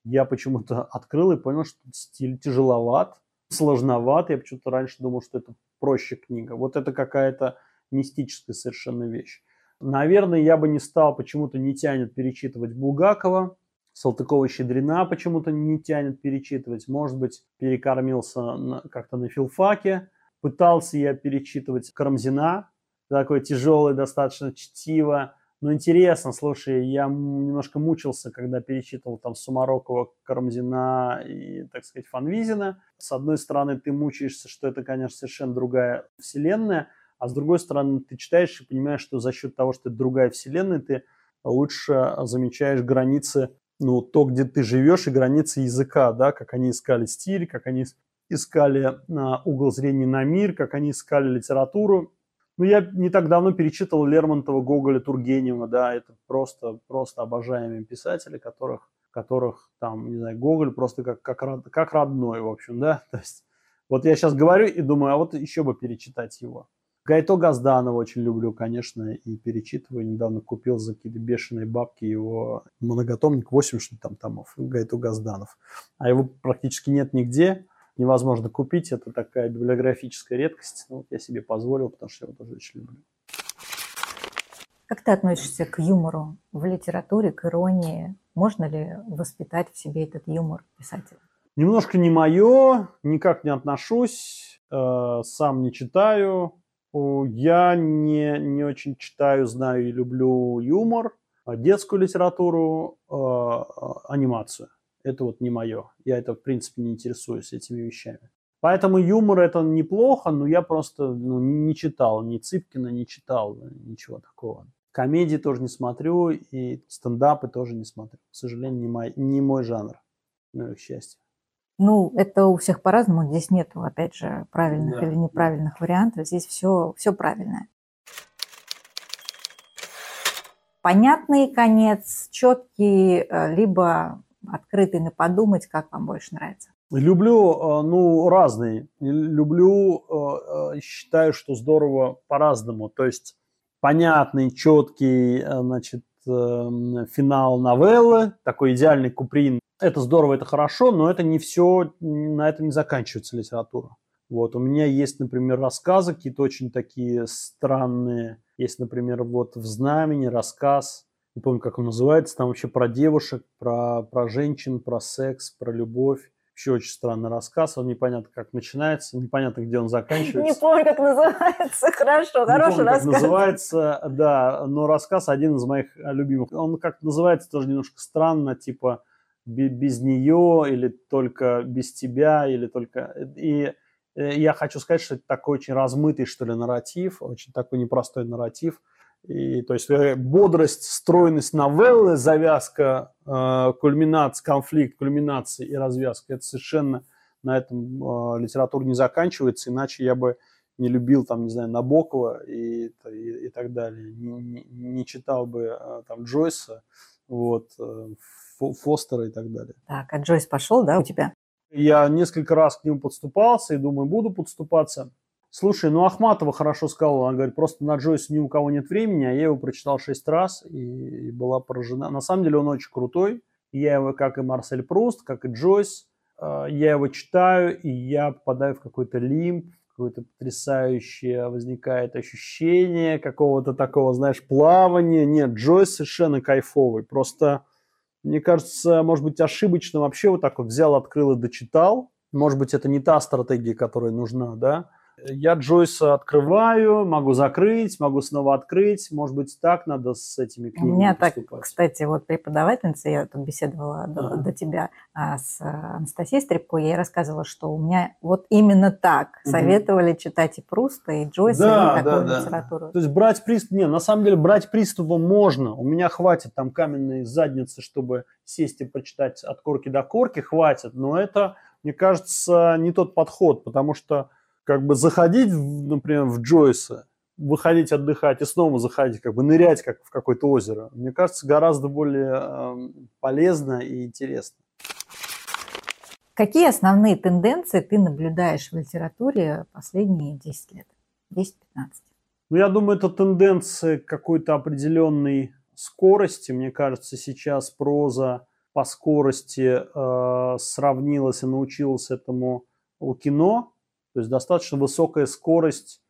Я почему-то открыл и понял, что стиль тяжеловат, сложноват. Я почему-то раньше думал, что это проще книга. Вот это какая-то мистическая совершенно вещь. Наверное, я бы не стал, почему-то не тянет перечитывать Булгакова, Салтыкова-Щедрина почему-то не тянет перечитывать. Может быть, перекормился как-то на филфаке. Пытался я перечитывать Карамзина, такое тяжелое достаточно чтиво. Но интересно, слушай, я немножко мучился, когда перечитывал там Сумарокова, Карамзина и, так сказать, Фанвизина. С одной стороны, ты мучаешься, что это, конечно, совершенно другая вселенная, а с другой стороны, ты читаешь и понимаешь, что за счет того, что это другая вселенная, ты лучше замечаешь границы, ну, то, где ты живешь, и границы языка, да, как они искали стиль, как они искали на угол зрения на мир, как они искали литературу. Ну, я не так давно перечитывал Лермонтова, Гоголя, Тургенева, да, это просто, просто обожаемые писатели, которых которых там, не знаю, Гоголь просто как, как, как родной, в общем, да, (laughs) то есть вот я сейчас говорю и думаю, а вот еще бы перечитать его. Гайто Газданова очень люблю, конечно, и перечитываю. Недавно купил за какие-то бешеные бабки его многотомник, 8 что там томов, Гайто Газданов. А его практически нет нигде, невозможно купить. Это такая библиографическая редкость. Ну, я себе позволил, потому что я его тоже очень люблю. Как ты относишься к юмору в литературе, к иронии? Можно ли воспитать в себе этот юмор писателя? Немножко не мое, никак не отношусь, э, сам не читаю. Я не, не очень читаю, знаю и люблю юмор, а детскую литературу, э, анимацию. Это вот не мое. Я это, в принципе, не интересуюсь этими вещами. Поэтому юмор это неплохо, но я просто ну, не читал ни Цыпкина, не читал ничего такого. Комедии тоже не смотрю, и стендапы тоже не смотрю. К сожалению, не мой, не мой жанр, ну, к счастью. Ну, это у всех по-разному. Здесь нет, опять же, правильных да. или неправильных вариантов. Здесь все, все правильное. Понятный конец, четкий, э, либо открытый на подумать, как вам больше нравится. Люблю, э, ну, разные. Люблю, э, считаю, что здорово по-разному. То есть понятный, четкий, значит, эм, финал новеллы, такой идеальный куприн. Это здорово, это хорошо, но это не все, на этом не заканчивается литература. Вот, у меня есть, например, рассказы какие-то очень такие странные. Есть, например, вот в «Знамени» рассказ, не помню, как он называется, там вообще про девушек, про, про женщин, про секс, про любовь. Еще очень странный рассказ, он непонятно как начинается, непонятно где он заканчивается. Не помню, как называется, (laughs) хорошо, хороший помню, рассказ. Как называется, да, но рассказ один из моих любимых. Он как называется тоже немножко странно, типа без нее или только без тебя или только... И э, я хочу сказать, что это такой очень размытый, что ли, нарратив, очень такой непростой нарратив. И, то есть э, бодрость, стройность новеллы, завязка, э, кульминация, конфликт, кульминация и развязка, это совершенно на этом э, литература не заканчивается, иначе я бы не любил, там, не знаю, Набокова и, и, и так далее, не, не, не читал бы э, там Джойса, вот, э, Фостера и так далее. Так, а Джойс пошел, да, у тебя? Я несколько раз к нему подступался и думаю, буду подступаться. Слушай, ну Ахматова хорошо сказала, она говорит, просто на Джойс ни у кого нет времени, а я его прочитал шесть раз и, и была поражена. На самом деле он очень крутой. Я его, как и Марсель Пруст, как и Джойс, э, я его читаю, и я попадаю в какой-то лимб, какое-то потрясающее возникает ощущение какого-то такого, знаешь, плавания. Нет, Джойс совершенно кайфовый. Просто, мне кажется, может быть, ошибочно вообще вот так вот взял, открыл и дочитал. Может быть, это не та стратегия, которая нужна, да? Я Джойса открываю, могу закрыть, могу снова открыть. Может быть, так надо с этими книгами У меня поступать. так, кстати, вот преподавательница, я тут беседовала до, до тебя а, с Анастасией Стрипко, я ей рассказывала, что у меня вот именно так угу. советовали читать и Пруста, и Джойса, да, и такую да, литературу. Да. То есть брать приступ, не, на самом деле брать приступом можно. У меня хватит там каменной задницы, чтобы сесть и прочитать от корки до корки, хватит. Но это, мне кажется, не тот подход, потому что как бы заходить, например, в Джойса, выходить отдыхать и снова заходить, как бы нырять как в какое-то озеро, мне кажется, гораздо более э, полезно и интересно. Какие основные тенденции ты наблюдаешь в литературе последние 10 лет? 10-15? Ну, я думаю, это тенденция какой-то определенной скорости. Мне кажется, сейчас проза по скорости э, сравнилась и научилась этому у кино. То есть достаточно высокая скорость,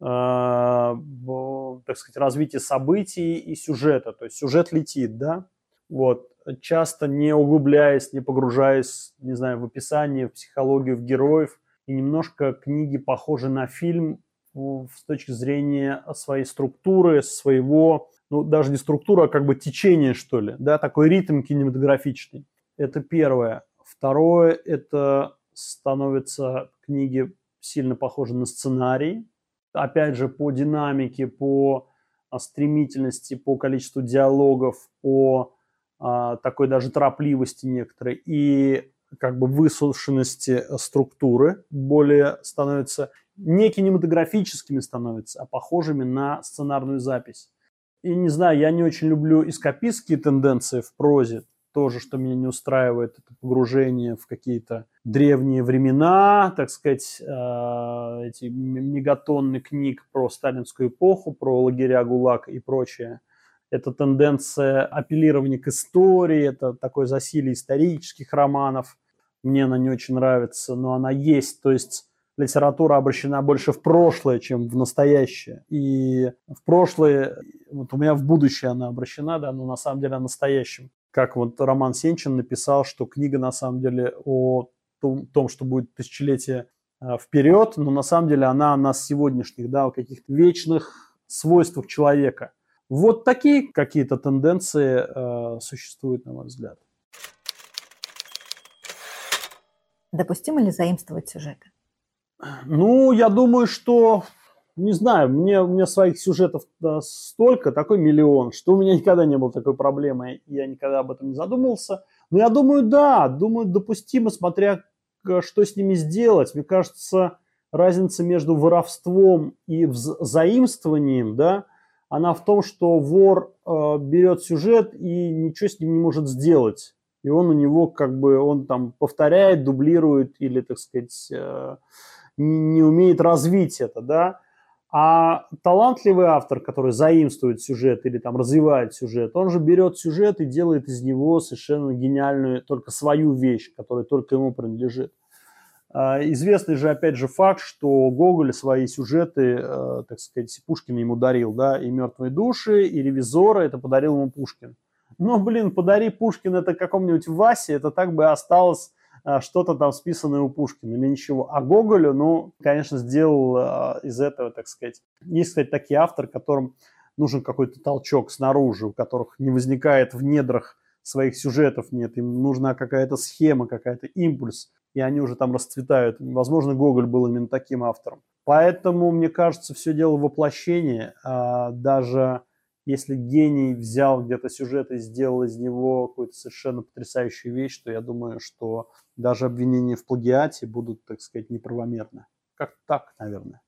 э, так сказать, развития событий и сюжета. То есть сюжет летит, да, вот, часто не углубляясь, не погружаясь, не знаю, в описание, в психологию, в героев. И немножко книги похожи на фильм с точки зрения своей структуры, своего, ну, даже не структура, а как бы течение, что ли, да, такой ритм кинематографичный. Это первое. Второе, это становятся книги сильно похожи на сценарий. Опять же, по динамике, по а, стремительности, по количеству диалогов, по а, такой даже торопливости некоторой и как бы высушенности структуры более становятся не кинематографическими становятся, а похожими на сценарную запись. И не знаю, я не очень люблю эскапистские тенденции в прозе, тоже, что меня не устраивает, это погружение в какие-то древние времена, так сказать, э, эти мегатонны книг про сталинскую эпоху, про лагеря ГУЛАГ и прочее. Это тенденция апеллирования к истории, это такое засилие исторических романов. Мне она не очень нравится, но она есть. То есть литература обращена больше в прошлое, чем в настоящее. И в прошлое, вот у меня в будущее она обращена, да, но на самом деле о настоящем. Как вот Роман Сенчин написал, что книга на самом деле о том, том что будет тысячелетие а, вперед, но на самом деле она о нас сегодняшних, да, о каких-то вечных свойствах человека. Вот такие какие-то тенденции э, существуют, на мой взгляд. Допустимо ли заимствовать сюжеты? Ну, я думаю, что, не знаю, мне, у меня своих сюжетов столько, такой миллион, что у меня никогда не было такой проблемы, я никогда об этом не задумывался. Но я думаю, да, думаю, допустимо, смотря что с ними сделать. Мне кажется, разница между воровством и заимствованием, да, она в том, что вор э, берет сюжет и ничего с ним не может сделать. И он у него как бы, он там повторяет, дублирует или, так сказать, э, не умеет развить это, да. А талантливый автор, который заимствует сюжет или там развивает сюжет, он же берет сюжет и делает из него совершенно гениальную, только свою вещь, которая только ему принадлежит. А, известный же, опять же, факт, что Гоголь свои сюжеты, э, так сказать, Пушкин ему дарил, да, и «Мертвые души», и «Ревизора» это подарил ему Пушкин. Но, блин, подари Пушкин это какому-нибудь Васе, это так бы осталось что-то там списанное у Пушкина или ничего. А Гоголю, ну, конечно, сделал а, из этого, так сказать. Есть, кстати, такие авторы, которым нужен какой-то толчок снаружи, у которых не возникает в недрах своих сюжетов нет, им нужна какая-то схема, какая-то импульс, и они уже там расцветают. Возможно, Гоголь был именно таким автором. Поэтому, мне кажется, все дело в воплощении. А даже если гений взял где-то сюжет и сделал из него какую-то совершенно потрясающую вещь, то я думаю, что даже обвинения в плагиате будут, так сказать, неправомерны. Как так, наверное.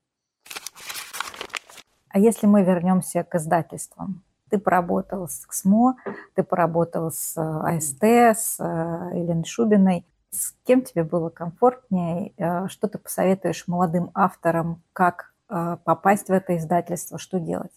А если мы вернемся к издательствам? Ты поработал с КСМО, ты поработал с э, АСТ, с э, Еленой Шубиной. С кем тебе было комфортнее? Э, что ты посоветуешь молодым авторам? Как попасть в это издательство? Что делать?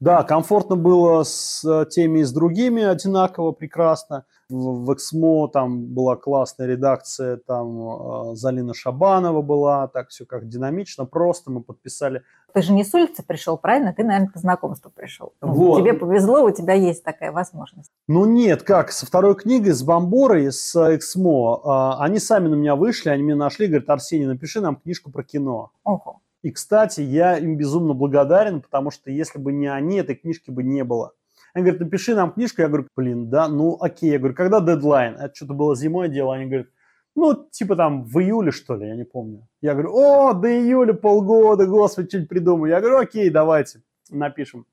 Да, комфортно было с э, теми и с другими одинаково прекрасно. В, в Эксмо там была классная редакция, там э, Залина Шабанова была, так все как динамично, просто мы подписали. Ты же не с улицы пришел, правильно? Ты, наверное, по знакомству пришел. Ну, вот. Тебе повезло, у тебя есть такая возможность. Ну нет, как, со второй книгой, с Бомборой, с Эксмо, э, они сами на меня вышли, они меня нашли, говорят, Арсений, напиши нам книжку про кино. Ого. И, кстати, я им безумно благодарен, потому что если бы не они, этой книжки бы не было. Они говорят, напиши нам книжку. Я говорю, блин, да, ну окей. Я говорю, когда дедлайн? Это что-то было зимой дело. Они говорят, ну, типа там в июле, что ли, я не помню. Я говорю, о, до июля полгода, господи, что-нибудь придумаю. Я говорю, окей, давайте, напишем,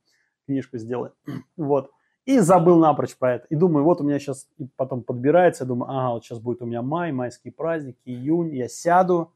книжку сделаем. (clears throat) вот. И забыл напрочь про это. И думаю, вот у меня сейчас потом подбирается, я думаю, ага, вот сейчас будет у меня май, майские праздники, июнь, я сяду.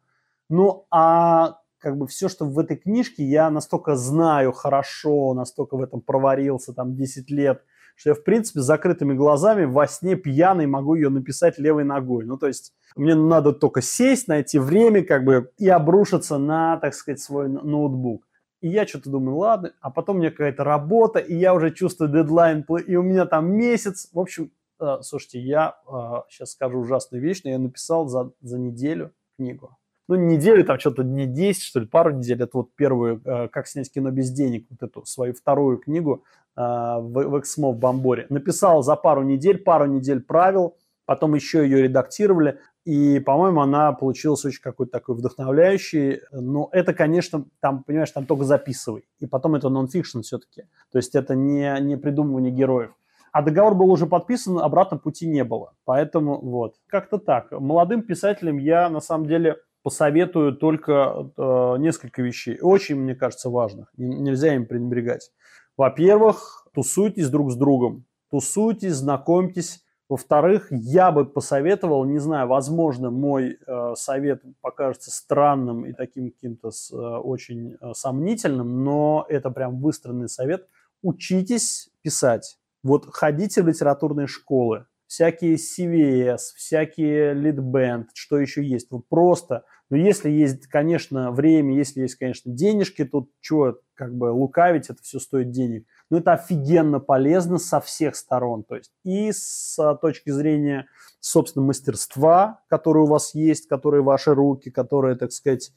Ну, а как бы все, что в этой книжке, я настолько знаю хорошо, настолько в этом проварился там 10 лет, что я, в принципе, закрытыми глазами во сне пьяный могу ее написать левой ногой. Ну, то есть мне надо только сесть, найти время, как бы, и обрушиться на, так сказать, свой ноутбук. И я что-то думаю, ладно, а потом у меня какая-то работа, и я уже чувствую дедлайн, и у меня там месяц. В общем, э, слушайте, я э, сейчас скажу ужасную вещь, но я написал за, за неделю книгу ну, неделю, там что-то дней 10, что ли, пару недель. Это вот первую э, «Как снять кино без денег», вот эту свою вторую книгу э, в, Эксмо в Бомборе. Написал за пару недель, пару недель правил, потом еще ее редактировали. И, по-моему, она получилась очень какой-то такой вдохновляющей. Но это, конечно, там, понимаешь, там только записывай. И потом это нон-фикшн все-таки. То есть это не, не придумывание героев. А договор был уже подписан, обратно пути не было. Поэтому вот, как-то так. Молодым писателям я, на самом деле, посоветую только э, несколько вещей, очень, мне кажется, важных. Нельзя им пренебрегать. Во-первых, тусуйтесь друг с другом, тусуйтесь, знакомьтесь. Во-вторых, я бы посоветовал, не знаю, возможно, мой э, совет покажется странным и таким каким-то э, очень э, сомнительным, но это прям выстроенный совет. Учитесь писать. Вот ходите в литературные школы, всякие CVS, всякие Leadband, что еще есть. Вот просто, но ну, если есть, конечно, время, если есть, конечно, денежки, тут чего, как бы лукавить, это все стоит денег. Но это офигенно полезно со всех сторон. То есть и с точки зрения, собственно, мастерства, которое у вас есть, которые ваши руки, которые, так сказать,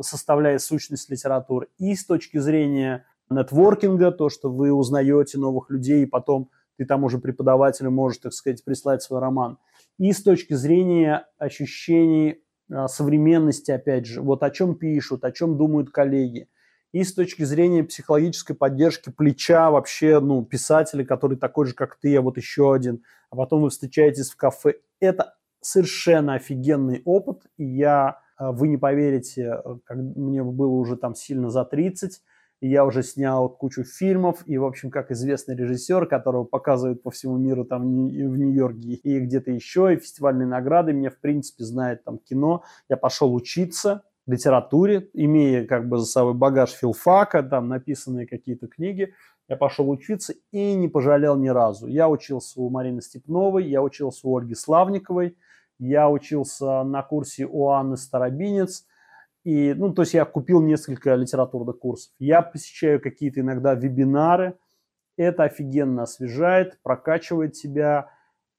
составляет сущность литературы, и с точки зрения нетворкинга, то, что вы узнаете новых людей, и потом ты там уже преподавателю можешь, так сказать, прислать свой роман. И с точки зрения ощущений а, современности, опять же, вот о чем пишут, о чем думают коллеги. И с точки зрения психологической поддержки плеча вообще, ну, писателя, который такой же, как ты, а вот еще один, а потом вы встречаетесь в кафе. Это совершенно офигенный опыт, и я, а, вы не поверите, как мне было уже там сильно за 30, и я уже снял кучу фильмов, и, в общем, как известный режиссер, которого показывают по всему миру там в Нью-Йорке и где-то еще, и фестивальные награды, меня, в принципе, знает там кино. Я пошел учиться литературе, имея как бы за собой багаж филфака, там написанные какие-то книги, я пошел учиться и не пожалел ни разу. Я учился у Марины Степновой, я учился у Ольги Славниковой, я учился на курсе у Анны Старобинец – и, ну, то есть я купил несколько литературных курсов. Я посещаю какие-то иногда вебинары. Это офигенно освежает, прокачивает тебя.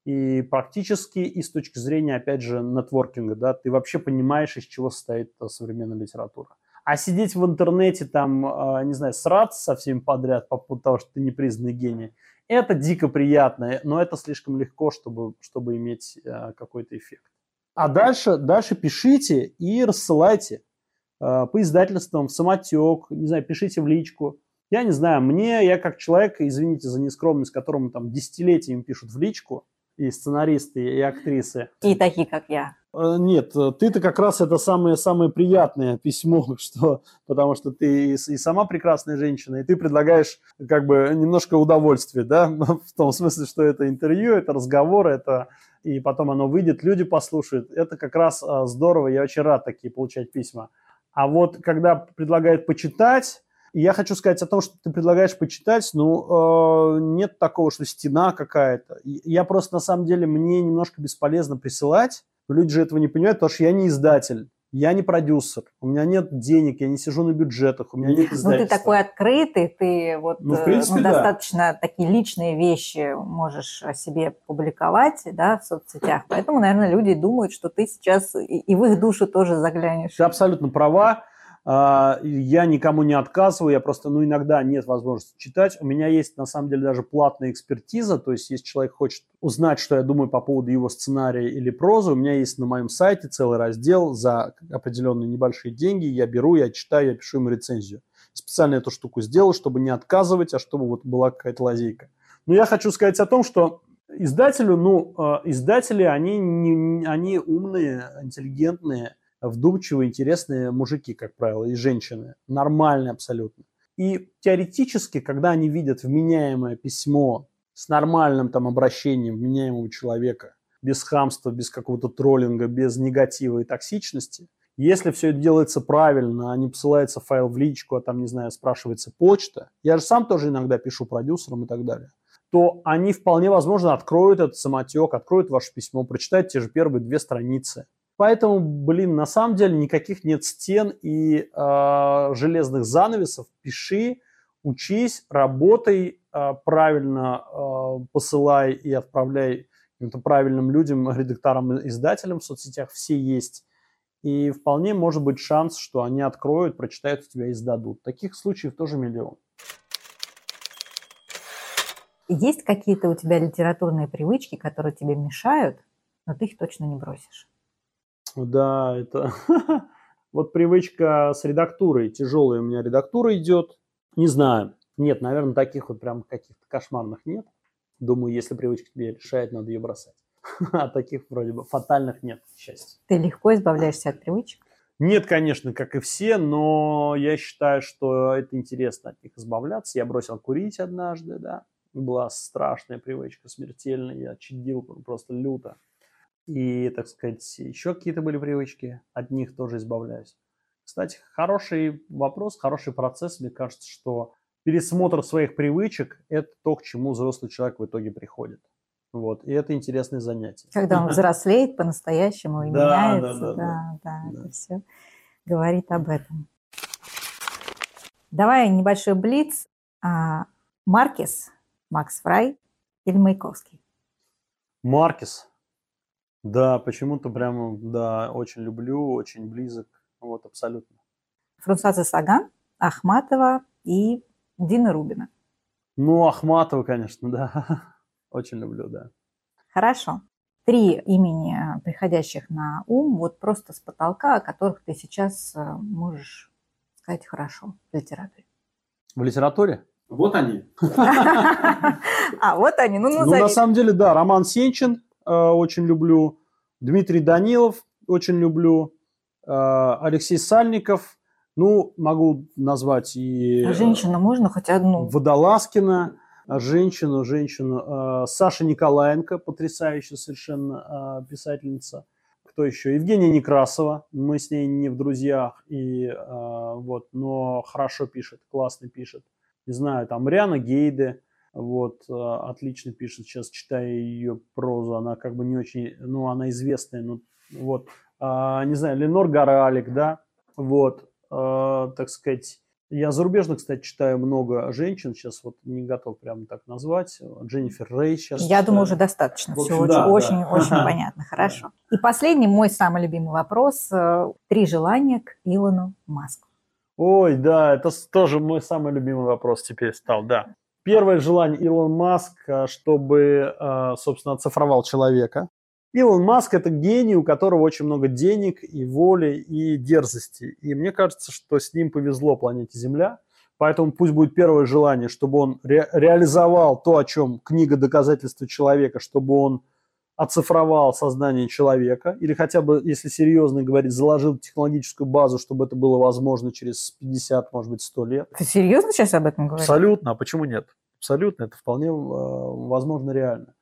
И практически, и с точки зрения, опять же, нетворкинга, да, ты вообще понимаешь, из чего состоит современная литература. А сидеть в интернете, там, а, не знаю, сраться со всеми подряд по поводу того, что ты непризнанный гений, это дико приятно, но это слишком легко, чтобы, чтобы иметь а, какой-то эффект. А дальше, дальше пишите и рассылайте. Э, по издательствам, в самотек, не знаю, пишите в личку. Я не знаю, мне, я как человек, извините за нескромность, которому там десятилетиями пишут в личку, и сценаристы, и актрисы. И такие, как я. Э, нет, ты-то как раз это самое, самое приятное письмо, (laughs) что, потому что ты и, и сама прекрасная женщина, и ты предлагаешь как бы немножко удовольствия, да, (laughs) в том смысле, что это интервью, это разговор, это и потом оно выйдет, люди послушают. Это как раз э, здорово, я очень рад такие получать письма. А вот когда предлагают почитать, я хочу сказать о том, что ты предлагаешь почитать, ну, э, нет такого, что стена какая-то. Я просто, на самом деле, мне немножко бесполезно присылать, люди же этого не понимают, потому что я не издатель. Я не продюсер, у меня нет денег, я не сижу на бюджетах, у меня нет издательства. Ну, ты такой открытый, ты вот ну, в принципе, ну, достаточно да. такие личные вещи можешь о себе публиковать да, в соцсетях. Поэтому, наверное, люди думают, что ты сейчас и в их душу тоже заглянешь. Ты абсолютно права. А, я никому не отказываю, я просто, ну, иногда нет возможности читать. У меня есть, на самом деле, даже платная экспертиза, то есть, если человек хочет узнать, что я думаю по поводу его сценария или прозы, у меня есть на моем сайте целый раздел за определенные небольшие деньги, я беру, я читаю, я пишу ему рецензию. Специально эту штуку сделал, чтобы не отказывать, а чтобы вот была какая-то лазейка. Но я хочу сказать о том, что издателю, ну, а, издатели, они, не, они умные, интеллигентные, вдумчивые, интересные мужики, как правило, и женщины. Нормальные абсолютно. И теоретически, когда они видят вменяемое письмо с нормальным там обращением вменяемого человека, без хамства, без какого-то троллинга, без негатива и токсичности, если все это делается правильно, а не посылается файл в личку, а там, не знаю, спрашивается почта, я же сам тоже иногда пишу продюсерам и так далее, то они вполне возможно откроют этот самотек, откроют ваше письмо, прочитают те же первые две страницы, Поэтому, блин, на самом деле никаких нет стен и э, железных занавесов. Пиши, учись, работай э, правильно, э, посылай и отправляй каким-то правильным людям, (laughs) редакторам, издателям в соцсетях. Все есть. И вполне может быть шанс, что они откроют, прочитают тебя и сдадут. Таких случаев тоже миллион. Есть какие-то у тебя литературные привычки, которые тебе мешают, но ты их точно не бросишь? Да, это (laughs) вот привычка с редактурой. Тяжелая у меня редактура идет. Не знаю. Нет, наверное, таких вот прям каких-то кошмарных нет. Думаю, если привычка тебе решает, надо ее бросать. (laughs) А таких вроде бы фатальных нет, к счастью. Ты легко избавляешься от привычек? Нет, конечно, как и все, но я считаю, что это интересно от них избавляться. Я бросил курить однажды, да. Была страшная привычка, смертельная. Я чадил просто люто. И, так сказать, еще какие-то были привычки, от них тоже избавляюсь. Кстати, хороший вопрос, хороший процесс. Мне кажется, что пересмотр своих привычек – это то, к чему взрослый человек в итоге приходит. Вот, и это интересное занятие. Когда он (laughs) взрослеет по-настоящему и Да, меняется, да, да, да, да, да. это все говорит об этом. Давай небольшой блиц. А, Маркес, Макс Фрай или Маяковский? Маркес. Да, почему-то прямо, да, очень люблю, очень близок. Вот, абсолютно. Фрунзазе Саган, Ахматова и Дина Рубина. Ну, Ахматова, конечно, (laughs) да. Очень люблю, да. Хорошо. Три имени, э, приходящих на ум, вот просто с потолка, о которых ты сейчас э, можешь сказать хорошо в литературе. В литературе? Вот они. (laughs) А, вот они, ну Ну, на самом деле, да, Роман Сенчин очень люблю, Дмитрий Данилов очень люблю, э, Алексей Сальников, ну, могу назвать и... А женщину можно хоть одну? Водолазкина, женщину, женщину, э, Саша Николаенко, потрясающая совершенно э, писательница. Кто еще? Евгения Некрасова. Мы с ней не в друзьях, и, э, вот, но хорошо пишет, классно пишет. Не знаю, там Риана Гейде, вот, э, отлично пишет. Сейчас читаю ее прозу, она как бы не очень, ну, она известная, ну, вот. А, не знаю, Ленор Горалик, да, вот, э, так сказать. Я зарубежно, кстати, читаю много женщин, сейчас вот не готов прямо так назвать. Дженнифер Рей сейчас Я думаю, уже читаю. достаточно. В Все общем, очень, да, очень, да. очень понятно. Хорошо. И последний мой самый любимый вопрос. э, Три желания к Илону Маску. Ой, да, это тоже мой самый любимый вопрос теперь стал, да. Первое желание Илон Маск, а, чтобы, а, собственно, оцифровал человека. Илон Маск – это гений, у которого очень много денег и воли, и дерзости. И мне кажется, что с ним повезло планете Земля. Поэтому пусть будет первое желание, чтобы он ре- реализовал то, о чем книга «Доказательства человека», чтобы он оцифровал сознание человека, или хотя бы, если серьезно говорить, заложил технологическую базу, чтобы это было возможно через 50, может быть, 100 лет. Ты серьезно сейчас об этом говоришь? Абсолютно. А почему нет? Абсолютно. Это вполне э, возможно реально.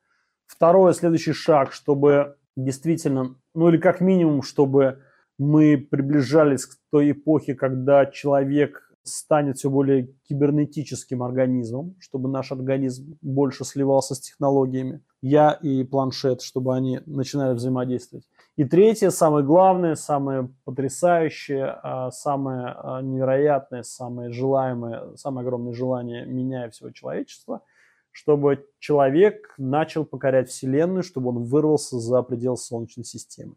Второе, следующий шаг, чтобы действительно, ну или как минимум, чтобы мы приближались к той эпохе, когда человек станет все более кибернетическим организмом, чтобы наш организм больше сливался с технологиями. Я и планшет, чтобы они начинали взаимодействовать. И третье, самое главное, самое потрясающее, а, самое а, невероятное, самое желаемое, самое огромное желание меня и всего человечества, чтобы человек начал покорять Вселенную, чтобы он вырвался за пределы Солнечной системы.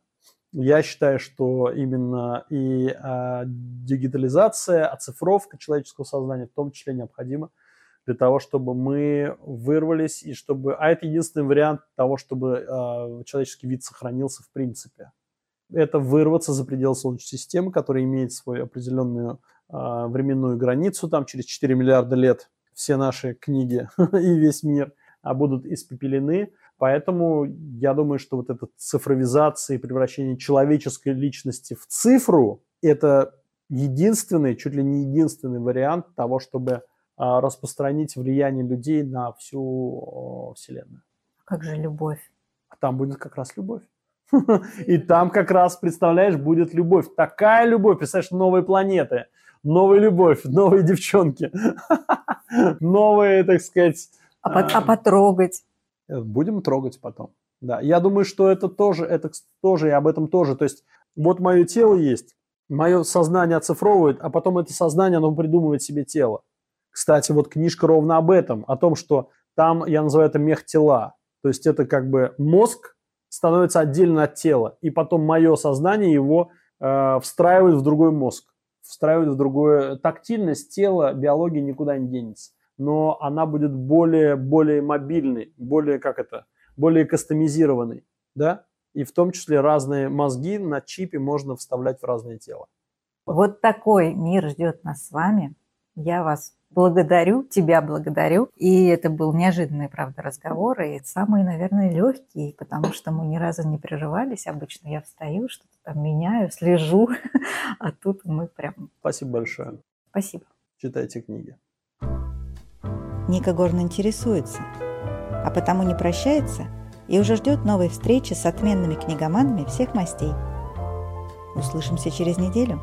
Я считаю, что именно и а, дигитализация, оцифровка человеческого сознания в том числе необходима для того, чтобы мы вырвались и чтобы... А это единственный вариант того, чтобы а, человеческий вид сохранился в принципе. Это вырваться за пределы Солнечной системы, которая имеет свою определенную а, временную границу, там через 4 миллиарда лет все наши книги (laughs) и весь мир а, будут испепелены. Поэтому я думаю, что вот эта цифровизация и превращение человеческой личности в цифру – это единственный, чуть ли не единственный вариант того, чтобы распространить влияние людей на всю Вселенную. Как же любовь? А там будет как раз любовь. (laughs) И там как раз, представляешь, будет любовь. Такая любовь, представляешь, новые планеты, новая любовь, новые девчонки, (laughs) новые, так сказать... А, по- а потрогать? Э, Будем трогать потом. Да, я думаю, что это тоже, это тоже и об этом тоже. То есть вот мое тело есть, мое сознание оцифровывает, а потом это сознание, оно придумывает себе тело. Кстати, вот книжка ровно об этом, о том, что там, я называю это мех тела. То есть это как бы мозг становится отдельно от тела, и потом мое сознание его э, встраивает в другой мозг, встраивает в другое тактильность тела, биология никуда не денется, но она будет более более мобильной, более как это, более кастомизированной, да, и в том числе разные мозги на чипе можно вставлять в разные тела. Вот такой мир ждет нас с вами. Я вас благодарю, тебя благодарю. И это был неожиданный, правда, разговор, и самый, наверное, легкий, потому что мы ни разу не прерывались. Обычно я встаю, что-то там меняю, слежу, (laughs) а тут мы прям... Спасибо большое. Спасибо. Читайте книги. Ника Горн интересуется, а потому не прощается и уже ждет новой встречи с отменными книгоманами всех мастей. Услышимся через неделю.